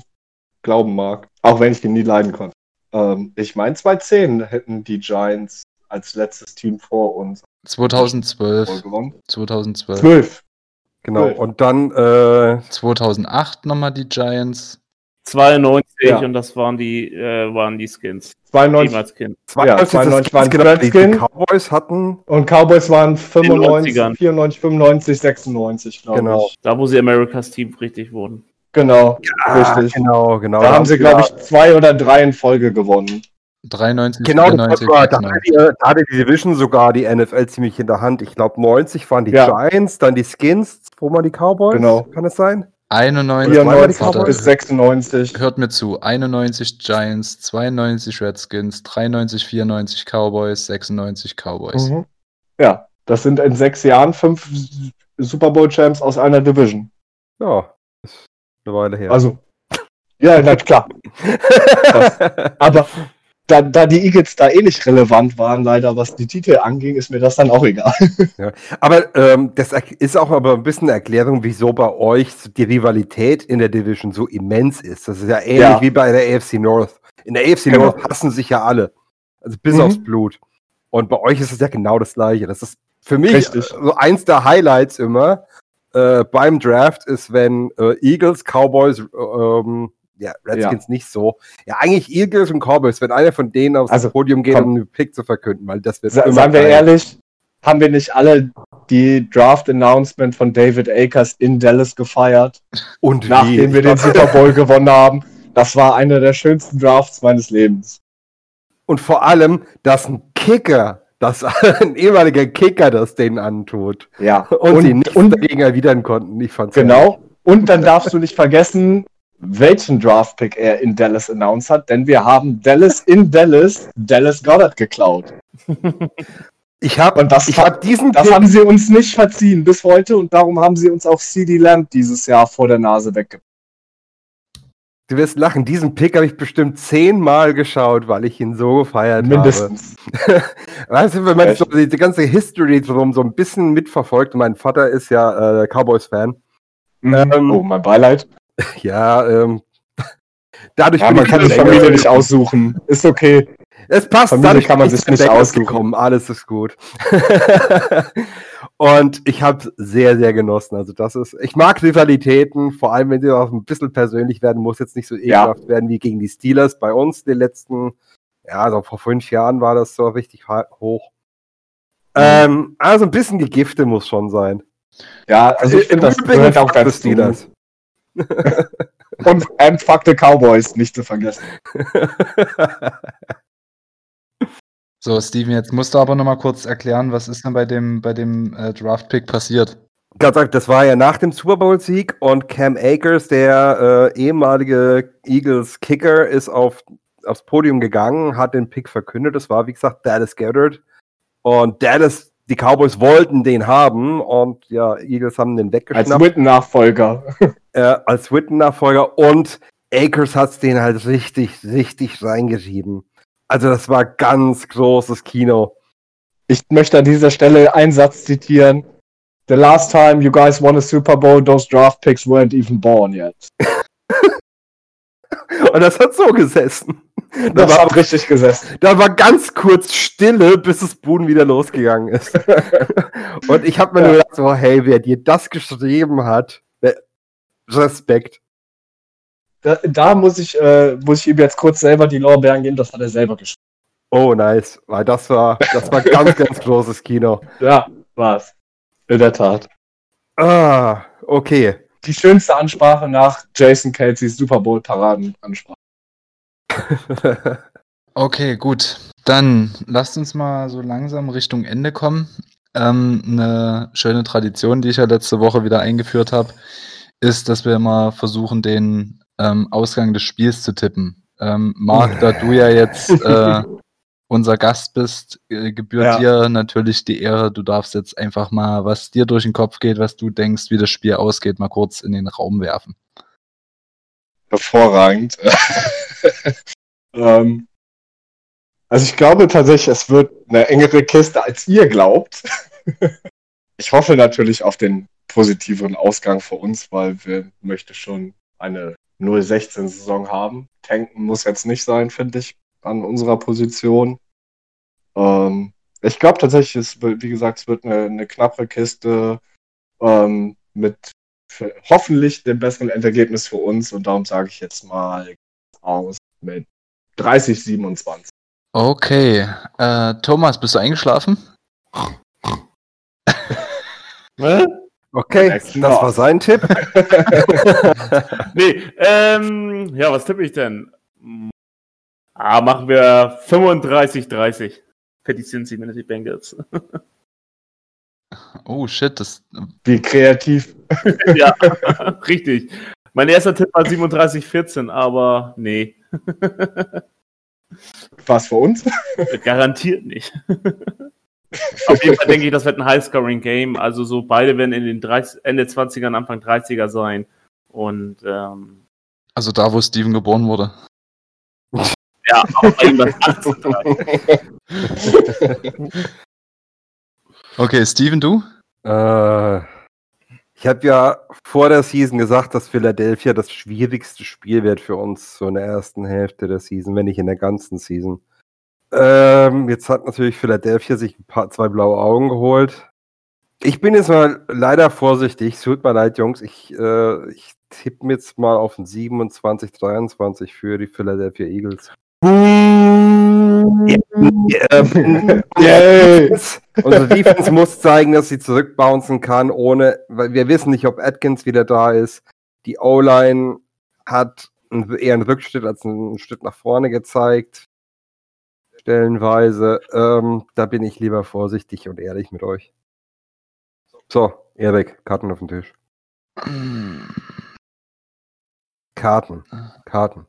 glauben mag. Auch wenn ich ihn nie leiden konnte. Ähm, ich meine, 2010 hätten die Giants als letztes Team vor uns Äh, 2012. wohl gewonnen. 2012. 12. Genau. Cool. Und dann, äh, 2008 nochmal die Giants. 92 Ja. und das waren die, äh, waren die Skins. 92 Niemals Kind. 92 92 waren genau, die, die Redskins. Cowboys hatten, und Cowboys waren 95, 90ern. 94, 95, 96, glaube Genau. ich. Da, wo sie Americas Team richtig wurden. Genau, Ah, richtig. genau, genau. Da haben sie, glaube ich, zwei oder drei in Folge gewonnen. 93, Genau, das 94, war, da, 96. hatte die, da hatte die Division sogar die NFL ziemlich in der Hand. Ich glaube, 90 waren die Ja. Giants, dann die Skins, wo mal die Cowboys. Genau. Kann es sein? 91, 94 warte, bis 96. hört mir zu, 91 Giants, 92 Redskins, 93, 94 Cowboys, 96 Cowboys. Mhm. Ja, das sind in sechs Jahren fünf Super Bowl Champs aus einer Division. Ja, ist eine Weile her. Also, ja, na klar. Aber da, da die Eagles da eh nicht relevant waren, leider, was die Titel anging, ist mir das dann auch egal. Aber ähm, das ist auch aber ein bisschen eine Erklärung, wieso bei euch die Rivalität in der Division so immens ist. Das ist ja ähnlich Ja. wie bei der AFC North. In der AFC Genau. North hassen sich ja alle. Also bis Mhm. aufs Blut. Und bei euch ist es ja genau das Gleiche. Das ist für mich Richtig. so eins der Highlights immer äh, beim Draft ist, wenn äh, Eagles, Cowboys, äh, ähm, ja, Redskins nicht so. Ja, eigentlich Eagles und Cowboys, wenn einer von denen aufs Also, Podium geht, komm. um einen Pick zu verkünden, weil das wird Sa wir geil. ehrlich, haben wir nicht alle die Draft-Announcement von David Akers in Dallas gefeiert, Und wie? nachdem wir Ich den Super Bowl gewonnen haben? das war einer der schönsten Drafts meines Lebens. Und vor allem, dass ein Kicker, dass ein ehemaliger Kicker das denen antut. Ja. Und, sie nichts dagegen erwidern konnten. Ich fand's Genau. Und dann darfst du nicht vergessen, welchen Draft-Pick er in Dallas announced hat, denn wir haben Dallas in Dallas, Dallas Goddard geklaut. Ich habe Und das, ich hab diesen das Pick, haben sie uns nicht verziehen bis heute und darum haben sie uns auch CD Lamb dieses Jahr vor der Nase weggebracht. du wirst lachen, diesen Pick habe ich bestimmt zehnmal geschaut, weil ich ihn so gefeiert Mindestens. habe. Weißt du, wenn man so die, die ganze History drum so ein bisschen mitverfolgt, mein Vater ist ja äh, Cowboys-Fan. Ähm, oh, mein Beileid. Ja, ähm, dadurch Ja, man ich kann sich Familie nicht aussuchen. Ist okay. Es passt, Familie dadurch kann man ich sich nicht aussuchen. Alles ist gut. und ich habe sehr, sehr genossen. Also das ist, ich mag Rivalitäten, vor allem wenn sie auch ein bisschen persönlich werden, muss jetzt nicht so Ja. ekelhaft werden wie gegen die Steelers bei uns die letzten, ja, also vor fünf Jahren war das so richtig hoch. Mhm. Ähm, also ein bisschen die Gifte muss schon sein. Ja, also ich Im finde, das gehört auch ganz Steelers. Und and fuck the Cowboys, nicht zu vergessen. So, Steven, jetzt musst du aber noch mal kurz erklären, was ist denn bei dem, bei dem äh, Draft-Pick passiert? Ganz das war ja nach dem Super Bowl-Sieg und Cam Akers, der äh, ehemalige Eagles-Kicker, ist auf, aufs Podium gegangen, hat den Pick verkündet. Das war, wie gesagt, Dallas Goddard. Und Dallas, die Cowboys wollten den haben und ja, Eagles haben den Als weggeschnappt Witten-Nachfolger. äh, als Witten-Nachfolger und Akers hat den halt richtig, richtig reingeschrieben. Also das war ganz großes Kino. Ich möchte an dieser Stelle einen Satz zitieren. The last time you guys won a Super Bowl, those draft picks weren't even born yet. Und das hat so gesessen. Da Das war, hat richtig gesessen. da war ganz kurz Stille, bis das Boden wieder losgegangen ist. Und ich habe mir nur gedacht, so, hey, wer dir das geschrieben hat, Respekt. Da, da muss, ich, äh, muss ich ihm jetzt kurz selber die Lorbeeren geben, das hat er selber geschrieben. Oh, nice. Weil das war, das war ganz, ganz großes Kino. Ja, war's. In der Tat. Ah, okay. Die schönste Ansprache nach Jason Kelsey's Super Bowl Paradenansprache. Okay, gut. Dann lasst uns mal so langsam Richtung Ende kommen. Ähm, eine schöne Tradition, die ich ja letzte Woche wieder eingeführt habe, ist, dass wir mal versuchen, den ähm, Ausgang des Spiels zu tippen. Ähm, Marc, da du ja jetzt äh, unser Gast bist, äh, gebührt Ja. dir natürlich die Ehre. Du darfst jetzt einfach mal, was dir durch den Kopf geht, was du denkst, wie das Spiel ausgeht, mal kurz in den Raum werfen. Hervorragend. ähm, also ich glaube tatsächlich, es wird eine engere Kiste, als ihr glaubt. ich hoffe natürlich auf den positiveren Ausgang für uns, weil wir möchte schon eine 0-16-Saison haben. Tanken muss jetzt nicht sein, finde ich, an unserer Position. Ähm, ich glaube tatsächlich, es wird, wie gesagt, es wird eine, eine knappe Kiste ähm, mit für hoffentlich dem besseren Endergebnis für uns und darum sage ich jetzt mal aus mit 30, 27. Okay, äh, Thomas, bist du eingeschlafen? Okay, Next das war sein Tipp. Nee, ähm, ja, was tippe ich denn? Ah, machen wir 35-30 für die Cincinnati Bengals. Oh shit, das Wie kreativ. ja, richtig. Mein erster Tipp war 37-14, aber nee, Was für uns? garantiert nicht. Auf jeden Fall denke ich, das wird ein High-Scoring-Game. Also so beide werden in den 30, Ende 20ern, Anfang 30er sein. Und ähm, Also da, wo Steven geboren wurde. ja, auch bei ihm das 18. Okay, Steven, du? Äh, ich habe ja vor der Season gesagt, dass Philadelphia das schwierigste Spiel wird für uns, so in der ersten Hälfte der Season, wenn nicht in der ganzen Season. Ähm, jetzt hat natürlich Philadelphia sich ein paar, zwei blaue Augen geholt. Ich bin jetzt mal leider vorsichtig. Es tut mir leid, Jungs. Ich, äh, ich tippe jetzt mal auf ein 27, 23 für die Philadelphia Eagles. Ähm, Yay! Unsere Defense muss zeigen, dass sie zurückbouncen kann, ohne, weil wir wissen nicht, ob Atkins wieder da ist. Die O-Line hat eher ein Rückschritt als ein Schritt nach vorne gezeigt. Stellenweise. Ähm, da bin ich lieber vorsichtig und ehrlich mit euch. So, Erik, Karten auf den Tisch. Karten. Karten.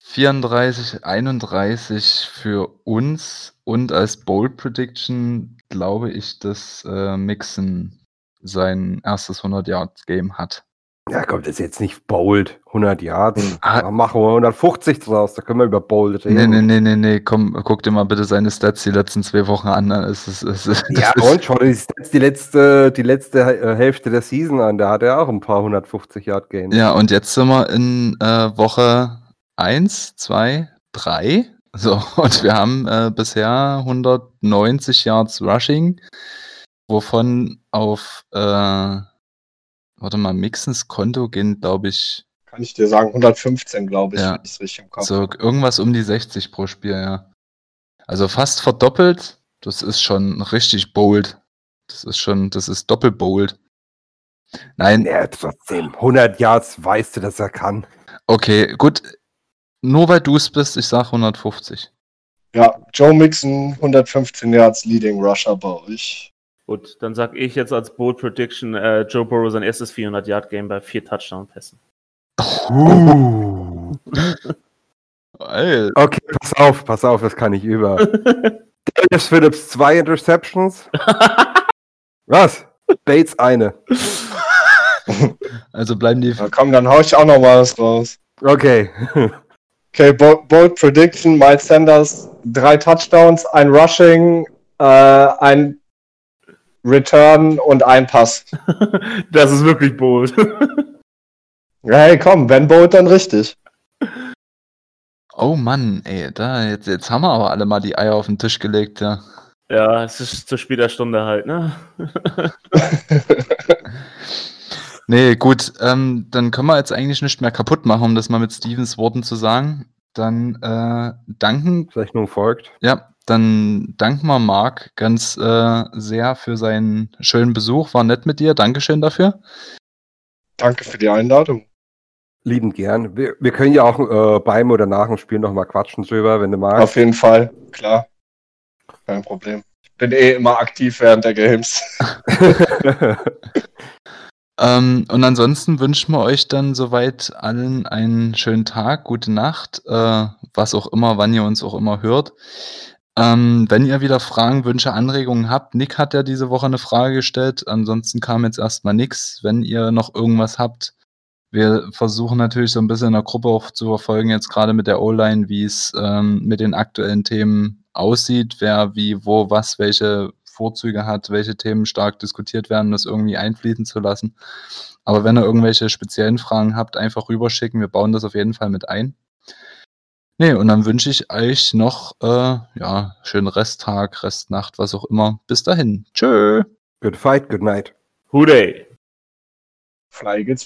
34, 31 für uns und als Bold Prediction glaube ich, dass äh, Mixon sein erstes 100-Yard-Game hat. Ja, komm, das ist jetzt nicht bold. 100 Yards. Ah. Da machen wir 150 draus. Da können wir über bold reden. Nee, nee, nee, nee, nee, komm, guck dir mal bitte seine Stats die letzten zwei Wochen an. Es ist, es ist, Ja, das ist- und schau dir die Stats die letzte, die letzte äh, Hälfte der Season an. Da hat er auch ein paar 150 Yard Games. Ja, und jetzt sind wir in äh, Woche 1, 2, 3. So, und wir haben äh, bisher 190 Yards Rushing, wovon auf, äh, warte mal, Mixens Konto gehen, glaube ich, Kann ich dir sagen, 115, glaube ich, Ja. wenn ich es richtig im Kopf so habe. irgendwas um die 60 pro Spiel, ja. Also fast verdoppelt. Das ist schon richtig bold. Das ist schon, das ist doppelbold. Nein, Ja, trotzdem. 100 Yards weißt du, dass er kann. okay, gut. Nur weil du es bist, ich sag 150. Ja, Joe Mixon, 115 Yards Leading Rusher bei euch. Gut, dann sag ich jetzt als Bold Prediction äh, Joe Burrow sein erstes 400-Yard-Game bei vier Touchdown-Pässen. Ey, Okay, pass auf, pass auf, das kann ich über. Darius Phillips, zwei Interceptions. Was? Bates eine. also bleiben die. Na komm, dann hau ich auch noch mal was raus. Okay. Okay, Bo- Bold Prediction, Miles Sanders, drei Touchdowns, ein Rushing, äh, ein Return und ein Pass. das ist wirklich bold. Hey, komm, wenn Bold, dann richtig. Oh Mann, ey, da, jetzt, jetzt haben wir aber alle mal die Eier auf den Tisch gelegt, ja. ja, es ist zu später Stunde halt, ne? Nee, gut, ähm, dann können wir jetzt eigentlich nicht mehr kaputt machen, um das mal mit Stevens Worten zu sagen. Dann äh, danken, Rechnung folgt. ja, dann danken wir Marc ganz äh, sehr für seinen schönen Besuch. War nett mit dir, Dankeschön dafür. Danke für die Einladung. Liebend gern. Wir, wir können ja auch äh, beim oder nach dem Spiel nochmal quatschen drüber, wenn du magst. Auf jeden Fall, klar. Kein Problem. Ich bin eh immer aktiv während der Games. Ähm, und ansonsten wünschen wir euch dann soweit allen einen schönen Tag, gute Nacht, äh, was auch immer, wann ihr uns auch immer hört. Ähm, wenn ihr wieder Fragen, Wünsche, Anregungen habt, Nick hat ja diese Woche eine Frage gestellt, ansonsten kam jetzt erstmal nichts. Wenn ihr noch irgendwas habt, wir versuchen natürlich so ein bisschen in der Gruppe auch zu verfolgen, jetzt gerade mit der O-Line, wie es ähm, mit den aktuellen Themen aussieht, wer wie, wo, was, welche Vorzüge hat, welche Themen stark diskutiert werden, das irgendwie einfließen zu lassen. Aber wenn ihr irgendwelche speziellen Fragen habt, einfach rüberschicken. Wir bauen das auf jeden Fall mit ein. Nee, und dann wünsche ich euch noch, äh, ja, schönen Resttag, Restnacht, was auch immer. Bis dahin. Tschö. good fight, good night. Hooday! Fly geht's